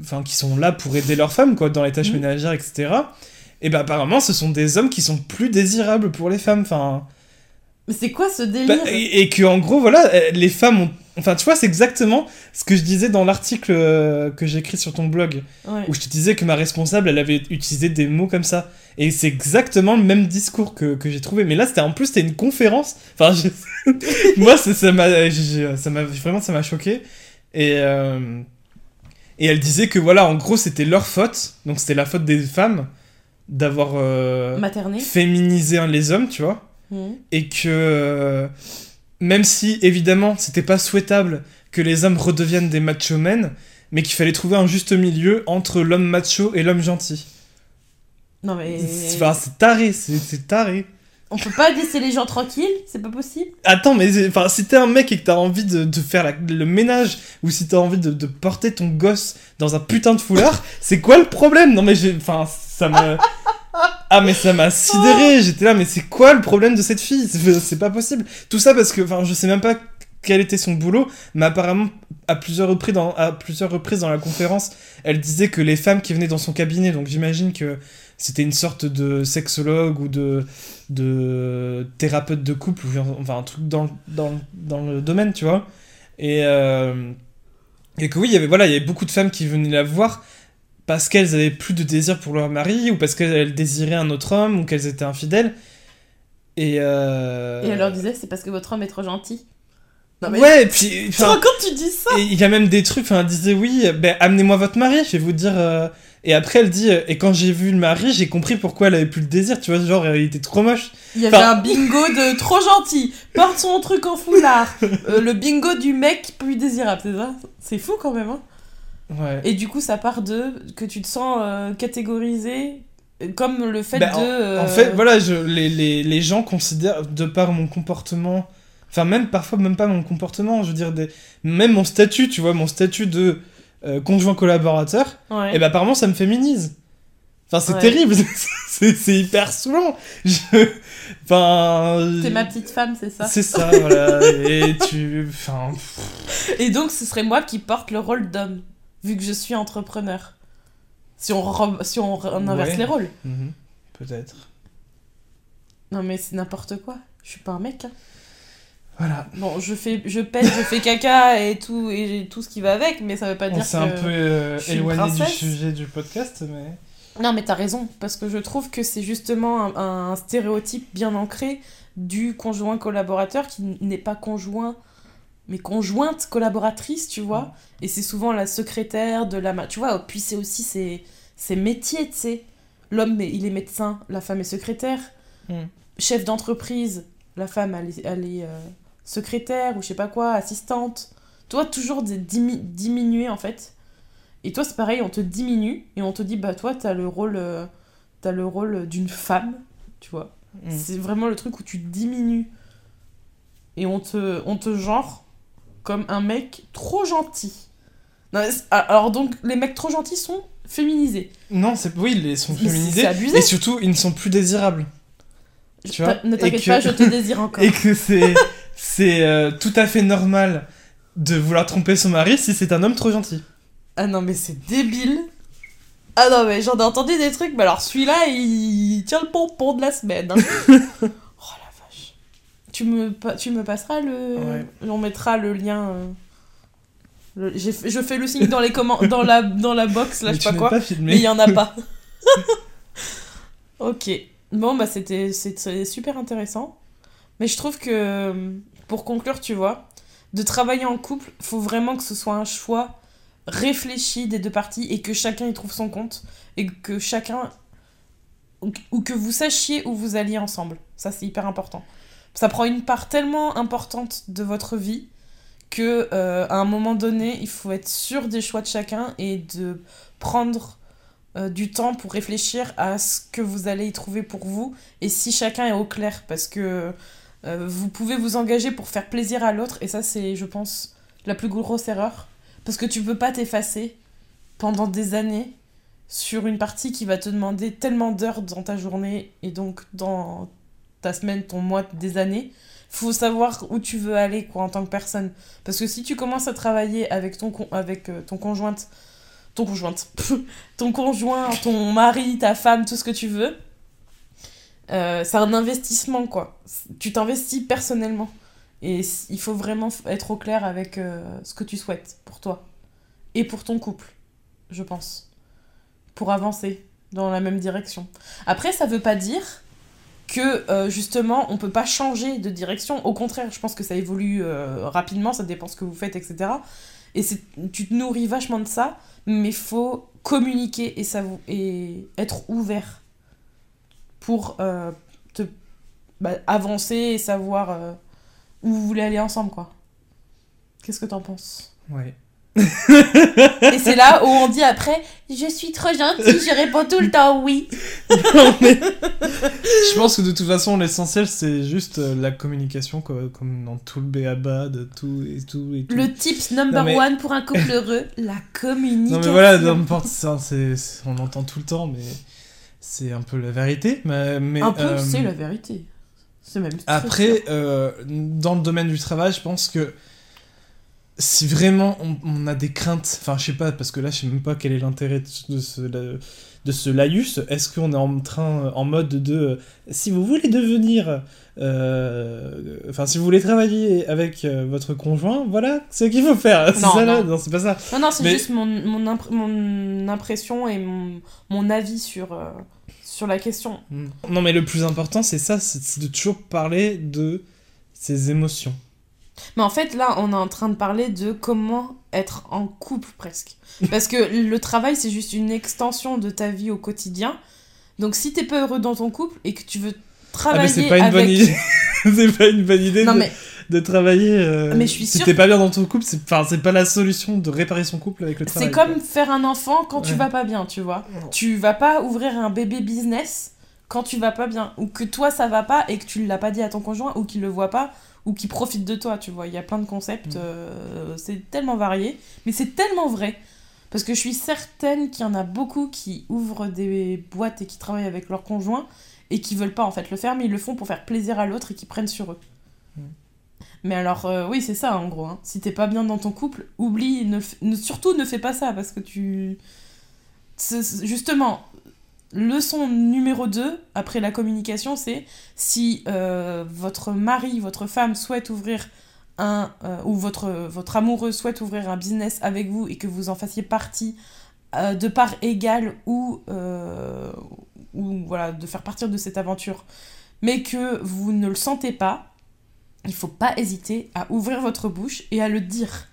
[SPEAKER 2] enfin qui sont là pour aider leurs femmes quoi dans les tâches
[SPEAKER 1] Mhm.
[SPEAKER 2] ménagères etc et ben apparemment ce sont des hommes qui sont plus désirables pour les femmes enfin
[SPEAKER 1] Mais c'est quoi ce délire
[SPEAKER 2] bah, et, et que en gros voilà euh, les femmes ont enfin tu vois c'est exactement ce que je disais dans l'article euh, que j'ai écrit sur ton blog
[SPEAKER 1] Ouais.
[SPEAKER 2] où je te disais que ma responsable, elle avait utilisé des mots comme ça. Et c'est exactement le même discours que, que j'ai trouvé. Mais là, c'était en plus, c'était une conférence. Enfin, je- (laughs) moi, ça m'a, ça m'a vraiment, ça m'a choqué. Et euh, et elle disait que voilà, en gros, c'était leur faute. Donc c'était la faute des femmes d'avoir euh, féminisé les hommes, tu vois Et que euh, même si évidemment c'était pas souhaitable que les hommes redeviennent des macho men, mais qu'il fallait trouver un juste milieu entre l'homme macho et l'homme gentil.
[SPEAKER 1] Non mais.
[SPEAKER 2] C'est enfin, c'est taré, c'est taré.
[SPEAKER 1] On peut pas laisser les gens tranquilles C'est pas possible
[SPEAKER 2] Attends, mais enfin, si t'es un mec et que t'as envie de, de faire la- le ménage, ou si t'as envie de, de porter ton gosse dans un putain de foulard, c'est quoi le problème? Non mais j'ai... Enfin, ça m'a... Ah mais ça m'a sidéré, j'étais là, mais c'est quoi le problème de cette fille? C'est c'est pas possible. Tout ça parce que, enfin, je sais même pas quel était son boulot, mais apparemment, à plusieurs reprises dans, à plusieurs reprises dans la conférence, elle disait que les femmes qui venaient dans son cabinet, donc j'imagine que c'était une sorte de sexologue ou de, de thérapeute de couple, ou enfin un truc dans, dans, dans le domaine, tu vois. Et, euh, et que oui, il y avait, voilà, il y avait beaucoup de femmes qui venaient la voir parce qu'elles avaient plus de désir pour leur mari, ou parce qu'elles désiraient un autre homme, ou qu'elles étaient infidèles. Et, euh...
[SPEAKER 1] Et elle leur disait c'est parce que votre homme est trop gentil. Non mais.
[SPEAKER 2] Ouais, et puis... (laughs)
[SPEAKER 1] Tu tu dis ça?
[SPEAKER 2] il y a même des trucs, enfin, elle disait oui, ben amenez-moi votre mari, je vais vous dire. euh, Et après, elle dit, euh, et quand j'ai vu le mari, j'ai compris pourquoi elle avait plus le désir, tu vois, genre, il était trop moche.
[SPEAKER 1] Il y avait un bingo de (laughs) trop gentil, porte son truc en foulard. Euh, le bingo du mec plus désirable, c'est ça? C'est fou quand même, hein
[SPEAKER 2] Ouais.
[SPEAKER 1] Et du coup, ça part de que tu te sens euh, catégorisé comme le fait
[SPEAKER 2] Ben,
[SPEAKER 1] de.
[SPEAKER 2] en,
[SPEAKER 1] euh,
[SPEAKER 2] en fait, voilà, je, les, les, les gens considèrent, de par mon comportement, enfin, même parfois, même pas mon comportement, je veux dire, des, même mon statut, tu vois, mon statut de euh, conjoint collaborateur,
[SPEAKER 1] Ouais.
[SPEAKER 2] et ben apparemment, ça me féminise. Enfin, c'est
[SPEAKER 1] Ouais.
[SPEAKER 2] terrible, (laughs) c'est c'est hyper saoulant. Je... Enfin.
[SPEAKER 1] T'es ma petite femme, c'est ça?
[SPEAKER 2] C'est ça, voilà. Et tu. Enfin.
[SPEAKER 1] Et donc, ce serait moi qui porte le rôle d'homme, vu que je suis entrepreneur. Si on, re- si on, inverse
[SPEAKER 2] Ouais.
[SPEAKER 1] les rôles.
[SPEAKER 2] mhm, Peut-être.
[SPEAKER 1] Non, mais c'est n'importe quoi. Je suis pas un mec. hein.
[SPEAKER 2] Voilà.
[SPEAKER 1] Bon, je fais, je pète, je fais caca et tout, et tout ce qui va avec, mais ça veut pas
[SPEAKER 2] On
[SPEAKER 1] dire que.
[SPEAKER 2] un peu euh, éloigné du sujet du podcast, mais.
[SPEAKER 1] Non, mais t'as raison, parce que je trouve que c'est justement un, un stéréotype bien ancré du conjoint collaborateur qui n'est pas conjoint, mais conjointe collaboratrice, tu vois. Et c'est souvent la secrétaire de la... Tu vois, puis c'est aussi ses, ses métiers, tu sais. L'homme, il est médecin, la femme est secrétaire.
[SPEAKER 2] Mm.
[SPEAKER 1] Chef d'entreprise, la femme, elle est, elle est, euh, secrétaire ou je sais pas quoi, assistante. Toi, toujours des dimi- diminuer, en fait. Et toi, c'est pareil, on te diminue et on te dit, bah toi, t'as le rôle, euh, t'as le rôle d'une femme, tu vois.
[SPEAKER 2] Mm.
[SPEAKER 1] C'est vraiment le truc où tu diminues. Et on te, on te genre comme un mec trop gentil. Non, c'est- alors donc, les mecs trop gentils sont féminisés.
[SPEAKER 2] Non, c'est oui, ils sont féminisés.
[SPEAKER 1] abusé.
[SPEAKER 2] Et surtout, ils ne sont plus désirables. Tu vois
[SPEAKER 1] Ne t'inquiète
[SPEAKER 2] que-
[SPEAKER 1] pas, je te désire (laughs) encore.
[SPEAKER 2] Et que c'est c'est euh, tout à fait normal de vouloir tromper son mari si c'est un homme trop gentil.
[SPEAKER 1] Ah non, mais c'est débile. Ah non, mais j'en ai entendu des trucs, mais alors celui-là, il tient le pompon de la semaine. hein. (laughs) Tu me, tu me passeras le.
[SPEAKER 2] Ouais.
[SPEAKER 1] On mettra le lien. euh, le- Je fais le signe dans, les commen- dans, la, dans la box, là,
[SPEAKER 2] Mais
[SPEAKER 1] je sais pas quoi.
[SPEAKER 2] pas
[SPEAKER 1] Mais il y en a pas. (laughs) ok. Bon, bah c'était c'était super intéressant. Mais je trouve que, pour conclure, tu vois, de travailler en couple, faut vraiment que ce soit un choix réfléchi des deux parties et que chacun y trouve son compte et que chacun ou que vous sachiez où vous alliez ensemble. Ça, c'est hyper important. Ça prend une part tellement importante de votre vie que euh, à un moment donné, il faut être sûr des choix de chacun et de prendre euh, du temps pour réfléchir à ce que vous allez y trouver pour vous et si chacun est au clair. Parce que euh, vous pouvez vous engager pour faire plaisir à l'autre et ça c'est je pense la plus grosse erreur. Parce que tu peux pas t'effacer pendant des années sur une partie qui va te demander tellement d'heures dans ta journée et donc dans ta semaine, ton mois, des années. Faut savoir où tu veux aller quoi en tant que personne parce que si tu commences à travailler avec ton con- avec euh, ton conjointe ton conjointe (laughs) ton conjoint, ton mari, ta femme, tout ce que tu veux. Euh, c'est un investissement, quoi. Tu t'investis personnellement. Et il faut vraiment être au clair avec euh, ce que tu souhaites pour toi. Et pour ton couple, je pense. Pour avancer dans la même direction. Après, ça veut pas dire que, euh, justement, on peut pas changer de direction. Au contraire, je pense que ça évolue euh, rapidement, ça dépend ce que vous faites, etc. Et tu te nourris vachement de ça mais faut communiquer et, être ouvert pour euh, te bah, avancer et savoir où vous voulez aller ensemble quoi. Qu'est-ce que t'en penses? (laughs) Et c'est là où on dit après je suis trop gentille, je réponds tout le temps oui. (laughs)
[SPEAKER 2] Non, mais- Je pense que de toute façon, l'essentiel, c'est juste euh, la communication, quoi, comme dans tout le béaba de tout et tout et tout.
[SPEAKER 1] Le tips number
[SPEAKER 2] Non, mais-
[SPEAKER 1] one pour un couple heureux, la communication.
[SPEAKER 2] Non mais voilà, n'importe ça, c'est, on l'entend tout le temps, mais c'est un peu la vérité. Mais, mais,
[SPEAKER 1] un peu,
[SPEAKER 2] euh,
[SPEAKER 1] c'est la vérité. C'est même
[SPEAKER 2] Après, euh, dans le domaine du travail, je pense que si vraiment on, on a des craintes, enfin je sais pas, parce que là je sais même pas quel est l'intérêt de, ce, de ce laïus, est-ce qu'on est en train, en mode de, euh, si vous voulez devenir, euh, enfin si vous voulez travailler avec euh, votre conjoint, voilà ce qu'il faut faire. C'est
[SPEAKER 1] Non,
[SPEAKER 2] ça là
[SPEAKER 1] non.
[SPEAKER 2] Non, c'est pas ça.
[SPEAKER 1] Non, non, c'est
[SPEAKER 2] Mais-
[SPEAKER 1] juste mon, mon, impr- mon impression et mon, mon avis sur, sur la question.
[SPEAKER 2] Mm. Non mais le plus important c'est ça, c'est de toujours parler de ses émotions.
[SPEAKER 1] Mais en fait, là, on est en train de parler de comment être en couple presque. (laughs) Parce que le travail, c'est juste une extension de ta vie au quotidien. Donc, si t'es pas heureux dans ton couple et que tu veux
[SPEAKER 2] Ah
[SPEAKER 1] travailler
[SPEAKER 2] mais c'est pas une
[SPEAKER 1] avec...
[SPEAKER 2] bonne idée. (laughs) c'est pas une bonne idée
[SPEAKER 1] Non,
[SPEAKER 2] de,
[SPEAKER 1] mais
[SPEAKER 2] de travailler. euh,
[SPEAKER 1] Mais je suis
[SPEAKER 2] si
[SPEAKER 1] sûre
[SPEAKER 2] t'es pas bien dans ton couple, c'est enfin, c'est pas la solution de réparer son couple avec le travail.
[SPEAKER 1] c'est comme faire un enfant quand tu vas pas bien, tu vois. Tu vas pas ouvrir un bébé business quand tu vas pas bien. Ou que toi, ça va pas et que tu l'as pas dit à ton conjoint ou qu'il le voit pas ou qu'il profite de toi, tu vois. Il y a plein de concepts,
[SPEAKER 2] Mm.
[SPEAKER 1] euh, c'est tellement varié. Mais c'est tellement vrai. Parce que je suis certaine qu'il y en a beaucoup qui ouvrent des boîtes et qui travaillent avec leur conjoint et qui veulent pas en fait le faire, mais ils le font pour faire plaisir à l'autre et qui prennent sur eux.
[SPEAKER 2] Mm.
[SPEAKER 1] Mais alors, euh, oui, c'est ça en gros. hein. Si t'es pas bien dans ton couple, oublie, ne, f- ne- surtout ne fais pas ça parce que tu. Justement, leçon numéro 2 après la communication, c'est si euh, votre mari, votre femme souhaite ouvrir un. euh, ou votre, votre amoureux souhaite ouvrir un business avec vous et que vous en fassiez partie euh, de part égale ou, ou voilà, de faire partir de cette aventure, mais que vous ne le sentez pas, il faut pas hésiter à ouvrir votre bouche et à le dire.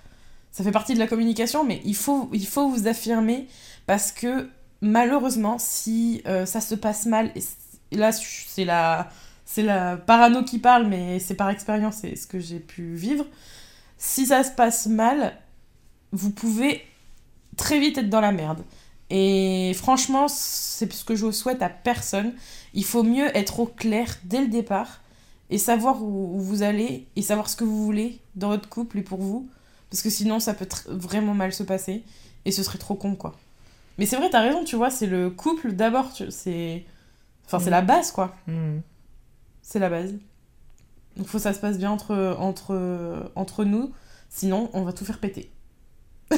[SPEAKER 1] Ça fait partie de la communication, mais il faut vous affirmer parce que malheureusement, si euh, ça se passe mal, et et là c'est la, c'est la parano qui parle, mais c'est par expérience, c'est ce que j'ai pu vivre. Si ça se passe mal, vous pouvez très vite être dans la merde. Et franchement, c'est ce que je souhaite à personne. Il faut mieux être au clair dès le départ et savoir où, vous allez et savoir ce que vous voulez dans votre couple et pour vous. Parce que sinon, ça peut vraiment mal se passer et ce serait trop con, quoi. Mais c'est vrai, t'as raison, tu vois, c'est le couple d'abord, tu- c'est. Enfin, c'est
[SPEAKER 2] Mm.
[SPEAKER 1] la base, quoi.
[SPEAKER 2] Mm.
[SPEAKER 1] c'est la base. Il faut que ça se passe bien entre, entre, entre nous, sinon on va tout faire péter. (laughs)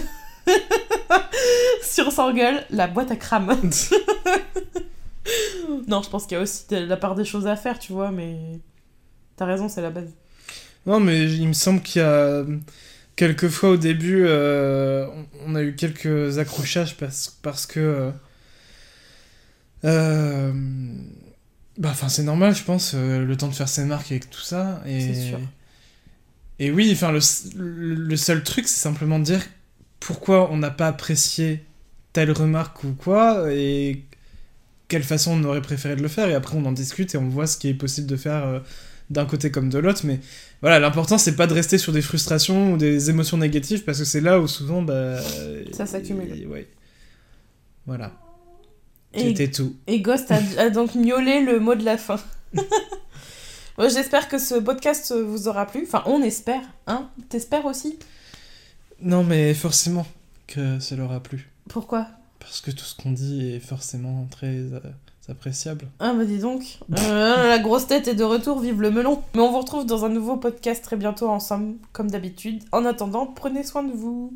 [SPEAKER 1] on s'engueule, la boîte à crame. (laughs) non, je pense qu'il y a aussi la part des choses à faire, tu vois, mais t'as raison, c'est la base.
[SPEAKER 2] Non, mais il me semble qu'il y a quelques fois au début, euh, on a eu quelques accrochages parce, parce que. euh, euh, bah, enfin, c'est normal, je pense, le temps de faire ses marques avec tout ça. Et,
[SPEAKER 1] C'est sûr.
[SPEAKER 2] Et oui, enfin, le, le seul truc, c'est simplement de dire pourquoi on n'a pas apprécié telle remarque ou quoi, et quelle façon on aurait préféré de le faire, et après on en discute et on voit ce qui est possible de faire d'un côté comme de l'autre, mais voilà, l'important c'est pas de rester sur des frustrations ou des émotions négatives, parce que c'est là où souvent, bah...
[SPEAKER 1] Ça s'accumule.
[SPEAKER 2] Ouais. Voilà, c'était tout.
[SPEAKER 1] et Ghost a, a donc miaulé le mot de la fin. (laughs) Bon, J'espère que ce podcast vous aura plu. Enfin, on espère. Hein T'espères aussi?
[SPEAKER 2] Non, mais forcément que ça leur a plu,
[SPEAKER 1] Pourquoi?
[SPEAKER 2] Parce que tout ce qu'on dit est forcément très euh, appréciable.
[SPEAKER 1] Ah bah dis donc, Euh, la grosse tête est de retour, vive le melon. Mais on vous retrouve dans un nouveau podcast très bientôt ensemble, comme d'habitude. En attendant, prenez soin de vous.